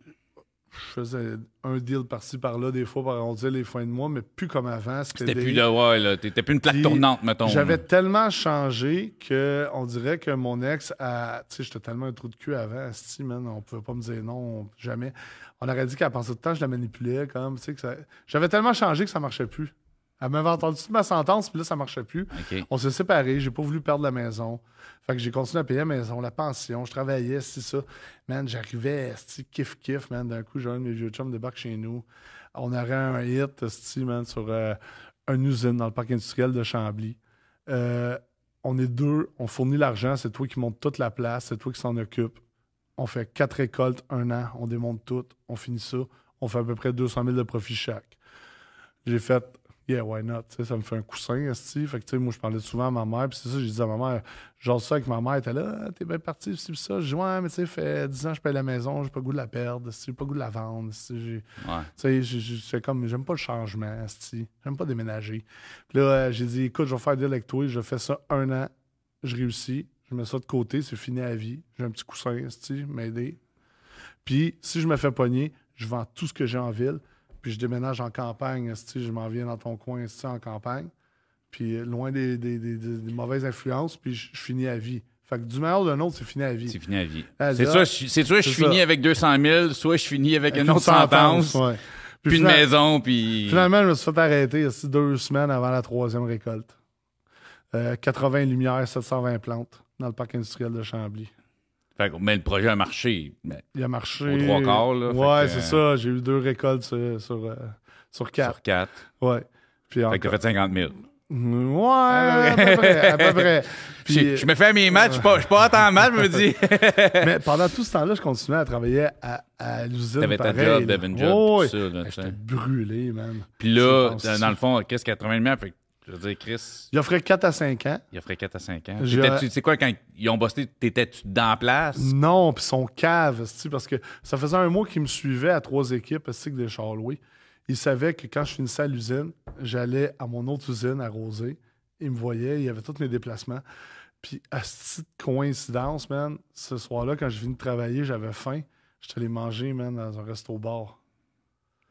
je faisais un deal par-ci, par-là, des fois, pour arrondir les fins de mois, mais plus comme avant. C'était des- plus de ouais, là. T'étais plus une plaque Puis, tournante, mettons. J'avais tellement changé que on dirait que mon ex a. Tu sais, j'étais tellement un trou de cul avant, asti, man, on pouvait pas me dire non, jamais. On aurait dit qu'à passer de temps, je la manipulais, comme, tu sais, que ça... J'avais tellement changé que ça marchait plus. Elle m'avait entendu toute ma sentence, puis là, ça marchait plus. On s'est séparés, j'ai pas voulu perdre la maison. Fait que j'ai continué à payer la maison, la pension, je travaillais, c'est ça. Man, j'arrivais, kiff kiff, man. D'un coup, j'ai un de mes vieux chums débarque chez nous. On aurait un hit, man, sur euh, une usine dans le parc industriel de Chambly. Euh, on est deux, on fournit l'argent, c'est toi qui montes toute la place, c'est toi qui s'en occupe. On fait quatre récoltes, un an, on démonte tout, on finit ça. On fait à peu près 200 000 de profit chaque. J'ai fait yeah, why not? Ça me fait un coussin, esti. Fait que, tu sais, moi, je parlais souvent à ma mère, puis c'est ça, j'ai dit à ma mère, genre ça avec ma mère, elle était là, Ah, t'es bien parti, c'est ça. Je dis, ouais, mais tu sais, fait 10 ans que je paye la maison, j'ai pas le goût de la perdre, j'ai pas le goût de la vendre, tu sais, c'est comme, j'aime pas le changement, esti. J'aime pas déménager. Puis là, euh, j'ai dit, écoute, je vais faire deal avec toi, je fais ça un an, je réussis, je mets ça de côté, c'est fini à vie, j'ai un petit coussin, esti, m'aider. Puis, si je me fais pogner, je vends tout ce que j'ai en ville, puis je déménage en campagne, je m'en viens dans ton coin, en campagne, puis euh, loin des, des- des- des- des mauvaises influences, puis je, je finis à vie. Fait que du meilleur d'un autre, c'est fini à vie. C'est fini à vie. Ah, C'est soit, je- soit finis ça. avec 200 000, soit je finis avec, Avec une autre sentence, ouais. Puis puis une maison, puis... Finalement, je me suis fait arrêter deux semaines avant la troisième récolte. Euh, 80 lumières, 720 plantes dans le parc industriel de Chambly. Fait que- mais le projet a marché. Mais Il a marché. Aux trois quarts, là, Ouais, que- c'est ça. J'ai eu deux récoltes sur, sur, euh, sur quatre. sur 4. Ouais. Puis Fait que t'as fait 50 000. Ouais, à peu près. À peu près. Puis, Je, je me fais mes matchs, je suis pas- pas tant mal, je me dis. mais pendant tout ce temps-là, je continuais à travailler à, à l'usine. T'avais ta job, là. Devin Job, Oh, tout ouais. ça. Là, tu J'étais brûlé, man. Puis là, dans, le fond, qu'est-ce 80 000 Fait que, je veux dire, Chris, Il offrait 4 à 5 ans. il offrait 4 à 5 ans. Tu sais quoi, quand ils ont bossé, t'étais-tu dans la place? Non, puis son cave, parce que ça faisait un mois qu'il me suivait à trois équipes, que des Charlouis. Il savait que quand je finissais à l'usine, j'allais à mon autre usine à Rosé. Il me voyait, il y avait tous mes déplacements. Puis, à cette coïncidence, man, ce soir-là, quand je venais de travailler, j'avais faim. J'étais allé manger, man, dans un resto-bar.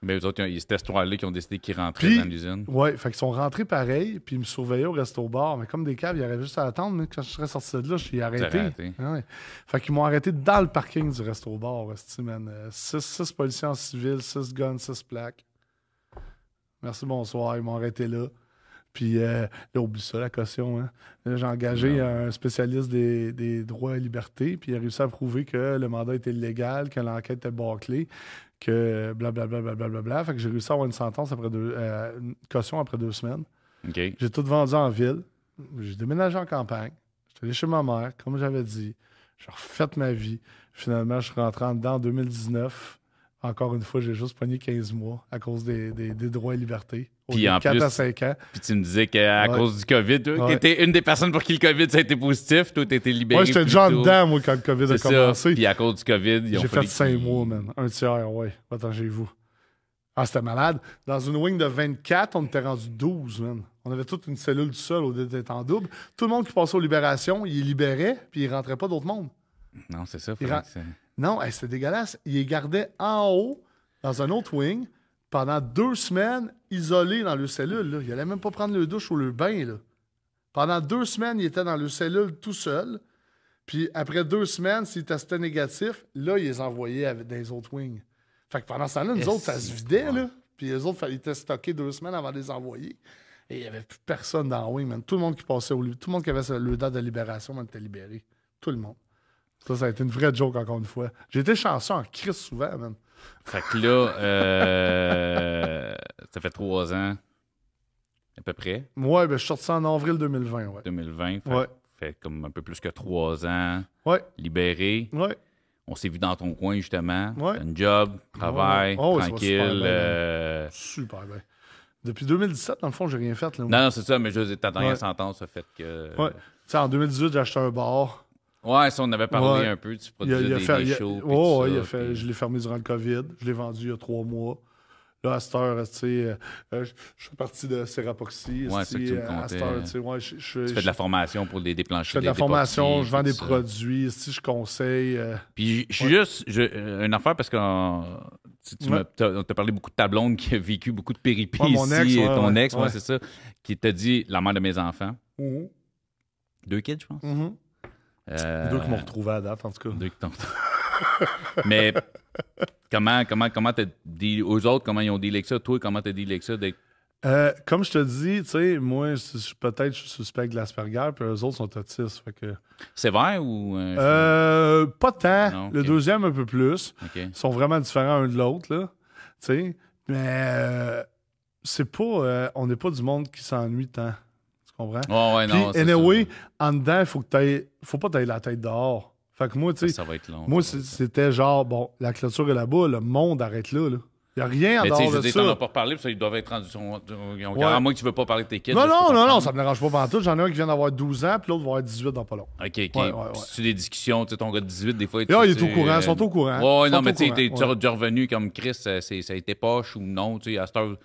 Mais eux autres, c'était cette histoire-là qui ont décidé qu'ils rentraient Puis- dans l'usine. Ouais, fait qu'ils sont rentrés pareil, puis ils me surveillaient au resto-bar. Mais comme des caves, ils arrivaient juste à attendre. mais Quand je serais sorti de là, je suis arrêté. arrêté. Ah ouais. Fait qu'ils m'ont arrêté dans le parking du resto-bar, man. Euh, Six, six policiers en civil, six guns, six plaques. Merci, bonsoir. Ils m'ont arrêté là. Puis euh, là, oublie ça, la caution. Hein. J'ai engagé un spécialiste des, des droits et libertés, puis il a réussi à prouver que le mandat était illégal, que l'enquête était bâclée, que blablabla. Bla, bla, bla, bla. Fait que j'ai réussi à avoir une sentence après deux, euh, une caution après deux semaines. J'ai tout vendu en ville. J'ai déménagé en campagne. J'étais allé chez ma mère, comme j'avais dit. J'ai refait ma vie. Finalement, je suis rentré en dedans en 2019. Encore une fois, j'ai juste pogné 15 mois à cause des, des- des droits et libertés. Puis en 4 plus- à 5 ans. Puis tu me disais qu'à Ouais. cause du COVID, toi, Ouais. t'étais une des personnes pour qui le COVID, ça a été positif. Toi, t'étais libéré. Moi, j'étais déjà en dedans, moi, quand le COVID a ça. commencé. Puis à cause du COVID, ils ont J'ai fait 5 qu'ils- mois, man. Un tiers, ouais. Attends, j'ai vous. Ah, c'était malade. Dans une wing de 24, on était rendu 12, man. On avait toute une cellule du sol au d'être en double. Tout le monde qui passait aux libérations, il libérait, puis il rentrait pas d'autres monde. Non, c'est ça. Ça- Non, hey, c'était dégueulasse. Il les gardait en haut, dans un autre wing, pendant deux semaines, isolés dans leur cellule. Là. Il allait même pas prendre le douche ou le bain. Là. Pendant deux semaines, il était dans leur cellule tout seul. Puis après deux semaines, s'il testait négatif, là, il les envoyait avec des autres wings. Fait que pendant ce temps-là, nous autres, ça se vidait. Là. Puis les autres, fallait étaient stockés deux semaines avant de les envoyer. Et il n'y avait plus personne dans le wing, man. Tout le monde qui passait au Tout le monde qui avait le date de libération, man, était libéré. Tout le monde. Ça, ça a été une vraie joke, encore une fois. J'ai été chanceux en crise souvent, man. Fait que là, euh, ça fait trois ans, à peu près, Ouais, ben, je suis sorti ça en avril 2020, ouais. 2020. Fait, Ouais. fait comme un peu plus que trois ans, Ouais, libéré. ouais. On s'est vu dans ton coin, justement. Ouais. Une job, travail. Oh, super tranquille. bien, euh, Super bien. Depuis 2017, dans le fond, j'ai rien fait. Là, Non, non, c'est ça, mais je veux dire, ta dernière Ouais. sentence a fait que. Ouais. Tu sais, en 2018, j'ai acheté un bar. Ouais, ça, on avait parlé Ouais. un peu. Tu Il a, produisais il a des, fait, des il a- shows. puis ouais, il a fait- puis- je l'ai fermé durant le COVID. Je l'ai vendu il y a trois mois. Là, à cette heure, tu sais, euh, euh, je je fais partie de Serapoxy. Ouais, esti, c'est que tu me à cette heure, tu sais, ouais, je, je, Tu je- fais de la formation pour des je déplanchers. fais de la formation, je vends des ça. produits, si je conseille. euh, Puis je suis juste je- une affaire parce que tu, Ouais. t'a parlé beaucoup de ta blonde qui a vécu beaucoup de péripéties mon ici, ex, et ton ex, ouais. c'est ça, qui t'a dit la mère de mes enfants. Deux kids, je pense. mhm. Euh, Deux qui m'ont retrouvé à date, en tout cas. deux qui t'ont- Mais comment comment comment t'as dit aux autres comment ils ont dealé avec ça, toi comment t'as dealé avec ça? D'être- Euh, comme je te dis, tu sais, moi, peut-être je suis suspect de l'Asperger, puis eux autres sont autistes. Fait que, sévère ou euh, euh, pas tant. Non, Le deuxième, un peu plus. Ils sont vraiment différents un de l'autre, là. Tu sais. Mais c'est pas. on n'est pas du monde qui s'ennuie tant. Comprends? Ouais, ouais, Puis, non. c'est anyway, en dedans, il faut que t'ailles- faut pas t'ailles la tête dehors. Fait que moi, tu ça, sais, ça va être long. moi, c'était genre, bon, la clôture est là-bas, le monde arrête là, là. Il n'y a rien en Mais tu sais, dehors de dire, ça. t'en as pas parlé, parce qu'ils doivent être rendus. Ils ont Ouais. à moins que tu veux pas parler de tes kids. Non, non, non, non, ça me dérange pas pantoute. J'en ai un qui vient d'avoir 12 ans, puis l'autre va avoir 18 dans pas long. OK, OK. Ouais, ouais. C'est des discussions, tu sais, ton gars de 18, des fois. Là, il est tu au courant, euh, ils sont au courant. Ouais, non, mais tu ouais. déjà revenu comme Chris, ça a été poche ou non, tu sais, à cette heure,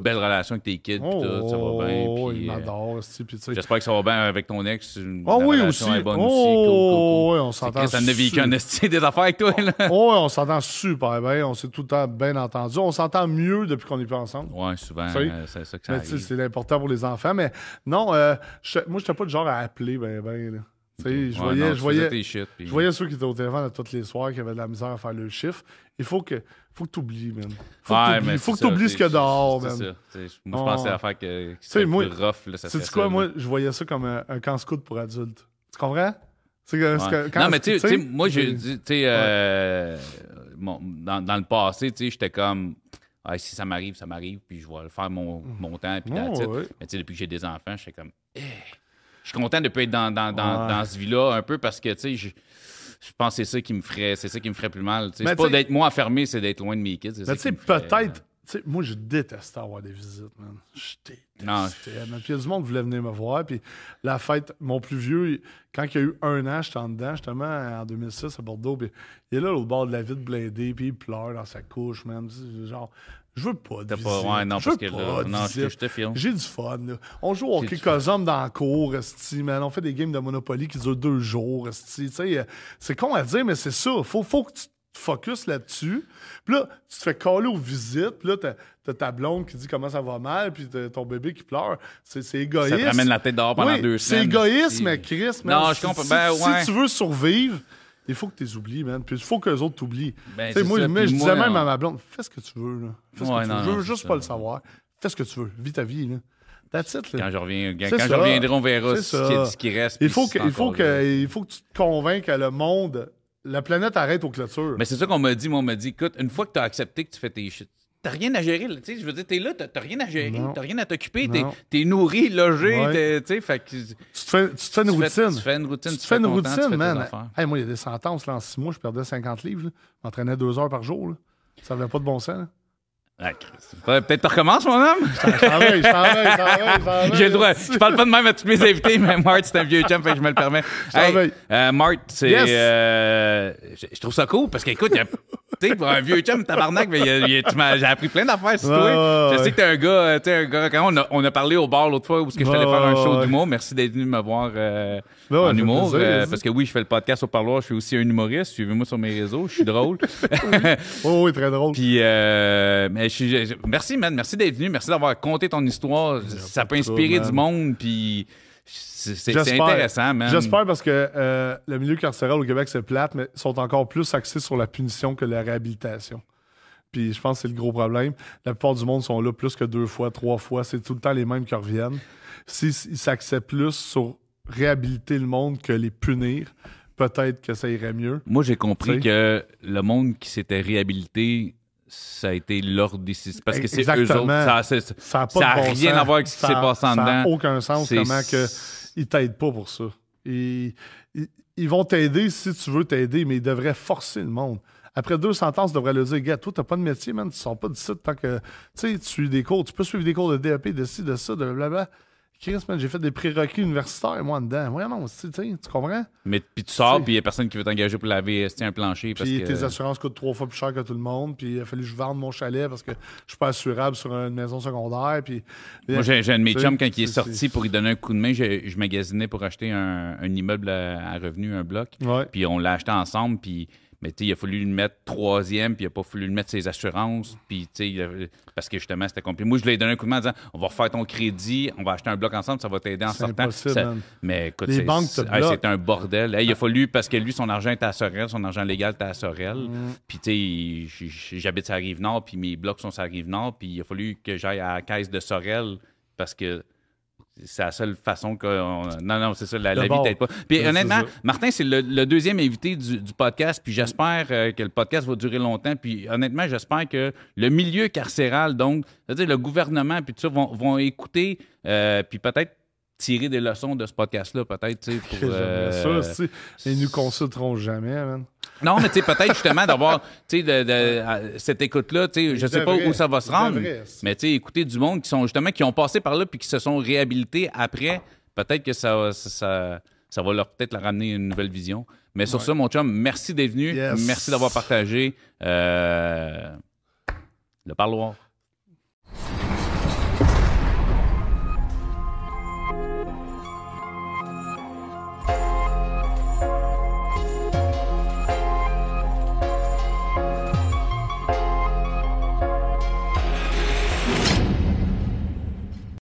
belle relation avec tes kids, puis Oh, tout, ça va bien. oh, il euh, m'adore, tu. J'espère que ça va bien avec ton ex. Oh la oui, aussi. oh, cool. oui, on s'entend. Ça en a vécu un des affaires avec toi, là. Oh, oui, on s'entend super bien. On s'est tout le temps bien entendu. On s'entend mieux depuis qu'on n'est plus ensemble. Ouais, souvent, sais, euh, c'est ça que ça Mais sais, arrive. c'est important pour les enfants. Mais non, euh, je- moi, je n'étais pas le genre à appeler ben, ben. là. Sais, je Ouais, voyais, non, je voyais, shit, puis- je voyais ceux qui étaient au téléphone à tous les soirs qui avaient de la misère à faire le chiffre. Il faut que, faut que tu oublies, man. Faut Ouais, que tu faut que oublies ce qu'il y a c'est- dehors, man. sais, Moi, je pensais à faire que, que sais, moi, plus rough, là, ça Sais-tu serait quoi, ça, moi, je voyais ça comme un, un camp scout pour adultes. Tu comprends? Que, Ouais. que quand- non, mais tu sais- sais, moi, j'ai dit, tu sais, mon- dans, dans le passé, tu sais, j'étais comme, ah, si ça m'arrive, ça m'arrive, puis je vais faire mon, mon temps, puis Oh, ouais. Mais tu sais, depuis que j'ai des enfants, j'étais comme, eh. je suis content de ne pas être dans, dans, dans, Ouais. dans ce vie-là un peu parce que, tu sais, je, je pense que c'est ça qui me ferait, c'est ça qui me ferait plus mal. tu. Mais C'est pas tu d'être moi enfermé, c'est d'être loin de mes kids. Mais tu qui sais, peut-être. Moi, je déteste avoir des visites, man. Je détestais. man. Puis il y a du monde qui voulait venir me voir. Puis la fête, mon plus vieux, quand il y a eu un an, j'étais en dedans, justement, en 2006 à Bordeaux. Puis il est là, au bord de la ville, blindé. Puis il pleure dans sa couche, man. Genre, je veux pas de visite. pas, ouais, non, je parce que là, non, je, je te filme. J'ai du fun, là. On joue au hockey fun. cosum dans la cour, esti, man. On fait des games de Monopoly qui durent deux jours, esti. Tu sais, euh, c'est con à dire, mais c'est ça. Faut, faut que tu te focuses là-dessus. Puis là, tu te fais coller aux visites. Puis là, t'as, t'as ta blonde qui dit comment ça va mal, puis t'as ton bébé qui pleure. C'est, c'est égoïste. Ça te ramène la tête dehors pendant Oui, deux C'est semaines. égoïste, si. mais Chris, man, Non, je si- comprends. Si, Ben, si ouais. tu veux survivre, il faut que tu les oublies, man. Puis il faut que les autres t'oublient. Ben, Tu c'est moi, ça, mais puis je disais même à ma blonde, fais ce que tu veux, là. Fais ce Ouais, que tu non, veux. Je veux non, juste c'est pas le savoir. Fais ce que tu veux. Vis ta vie, là. That's it, là. Quand je reviens, quand, C'est quand je reviendrai, on verra C'est ce qui, ce qui reste. Il faut, si que, c'est il, faut encore là. que, il faut que tu te convainques que le monde, la planète arrête aux clôtures. Mais c'est ça qu'on m'a dit. Moi, on m'a dit, écoute, une fois que tu as accepté que tu fais tes shit, t'as rien à gérer. là. Tu sais, je veux dire, t'es là, t'as t'as rien à gérer, Non. t'as rien à t'occuper. T'es Non. es nourri, logé, Ouais. t'es- tu sais, tu, te fais, tu te fais une routine. tu fais une routine, Tu te fais une routine, tes man. Hey, moi, il y a des sentences. Là, en six mois, je perdais 50 livres. là. Je m'entraînais deux heures par jour. là. Ça n'avait pas de bon sens. là. Ah, Peut-être que tu recommences, mon homme. J'ai le droit. Je parle pas de même à tous mes invités, mais Mart, c'est un vieux chum, fait que je me le permets. Hey, euh, Mart, c'est. Yes. euh, je, trouve ça cool parce qu'écoute, tu sais, pour un vieux chum, tabarnak, mais y a- tu j'ai appris plein d'affaires sur toi. je sais que t'es un gars, euh, tu sais, un gars. Quand on a, on a parlé au bar l'autre fois où que je t'allais faire un show d'humour, merci d'être venu me voir euh, en humour. plaisir, parce que oui, je fais le podcast au parloir, je suis aussi un humoriste. Suivez-moi sur mes réseaux, je suis drôle. Oh, oui, très drôle. Puis, euh, mais je suis- je- merci, man. Merci d'être venu. Merci d'avoir conté ton histoire. Ça peut inspirer du monde. Puis, c'est intéressant, man. J'espère parce que euh, le milieu carcéral au Québec, c'est plate, mais sont encore plus axés sur la punition que la réhabilitation. Puis je pense que c'est le gros problème. La plupart du monde sont là plus que deux fois, trois fois. C'est tout le temps les mêmes qui reviennent. S'ils s'axaient plus sur réhabiliter le monde que les punir, peut-être que ça irait mieux. Moi, j'ai compris que le monde qui s'était réhabilité, ça a été leur décision. Parce que c'est eux autres. Ça, n'a bon rien sens. à voir avec ce qui s'est passé en Ça n'a dedans. aucun sens comment que ils t'aident pas pour ça. Ils, ils- ils vont t'aider si tu veux t'aider, mais ils devraient forcer le monde. Après deux sentences, ils devraient le dire Gars, toi, t'as pas de métier, man, tu sors pas d'ici tant que. Tu sais, tu suis des cours, tu peux suivre des cours de DEP, de ci, de ça, de blablabla. J'ai fait des prérequis universitaires, moi, dedans. Ouais, non, tu comprends? Mais puis tu sors, puis il n'y a personne qui veut t'engager pour laver esti, un plancher. Puis que... tes assurances coûtent trois fois plus cher que tout le monde. Puis il a fallu que je vende mon chalet parce que je suis pas assurable sur une maison secondaire. Puis. Moi, j'ai un de mes chums, quand il est sorti pour lui donner un coup de main, je, je magasinais pour acheter un, un immeuble à, à revenu, un bloc. Puis on l'a acheté ensemble, puis mais tu sais, il a fallu le mettre troisième, puis il a pas fallu le mettre ses assurances, puis parce que justement, c'était compliqué. Moi, je lui ai donné un coup de main en disant, on va refaire ton crédit, on va acheter un bloc ensemble, ça va t'aider en sortant. Ça- mais écoute, c'est- hey, un bordel. Hey, il a fallu, parce que lui, son argent était à Sorel, son argent légal était à Sorel. Mm. Puis tu sais, j'habite sur la Rive-Nord, puis mes blocs sont sur la Rive-Nord, puis il a fallu que j'aille à la caisse de Sorel, parce que c'est la seule façon que. on- Non, non, c'est ça, la, la vie D'abord, t'aide pas. Puis honnêtement. Martin, c'est le, le deuxième invité du, du podcast, puis j'espère euh, que le podcast va durer longtemps. Puis honnêtement, j'espère que le milieu carcéral, donc, c'est-à-dire le gouvernement, puis tout ça, vont, vont écouter, euh, puis peut-être tirer des leçons de ce podcast-là, peut-être, euh, ça. Ils nous consulteront jamais, man. Non, mais tu sais, peut-être justement d'avoir, de, cette écoute-là, je sais pas où ça va se rendre, mais tu sais, écouter du monde qui sont justement, qui ont passé par là puis qui se sont réhabilités après, peut-être que ça, ça, ça, ça va leur peut-être leur ramener une nouvelle vision. Mais sur Ouais. ça, mon chum, merci d'être venu. Yes. Merci d'avoir partagé euh, le parloir.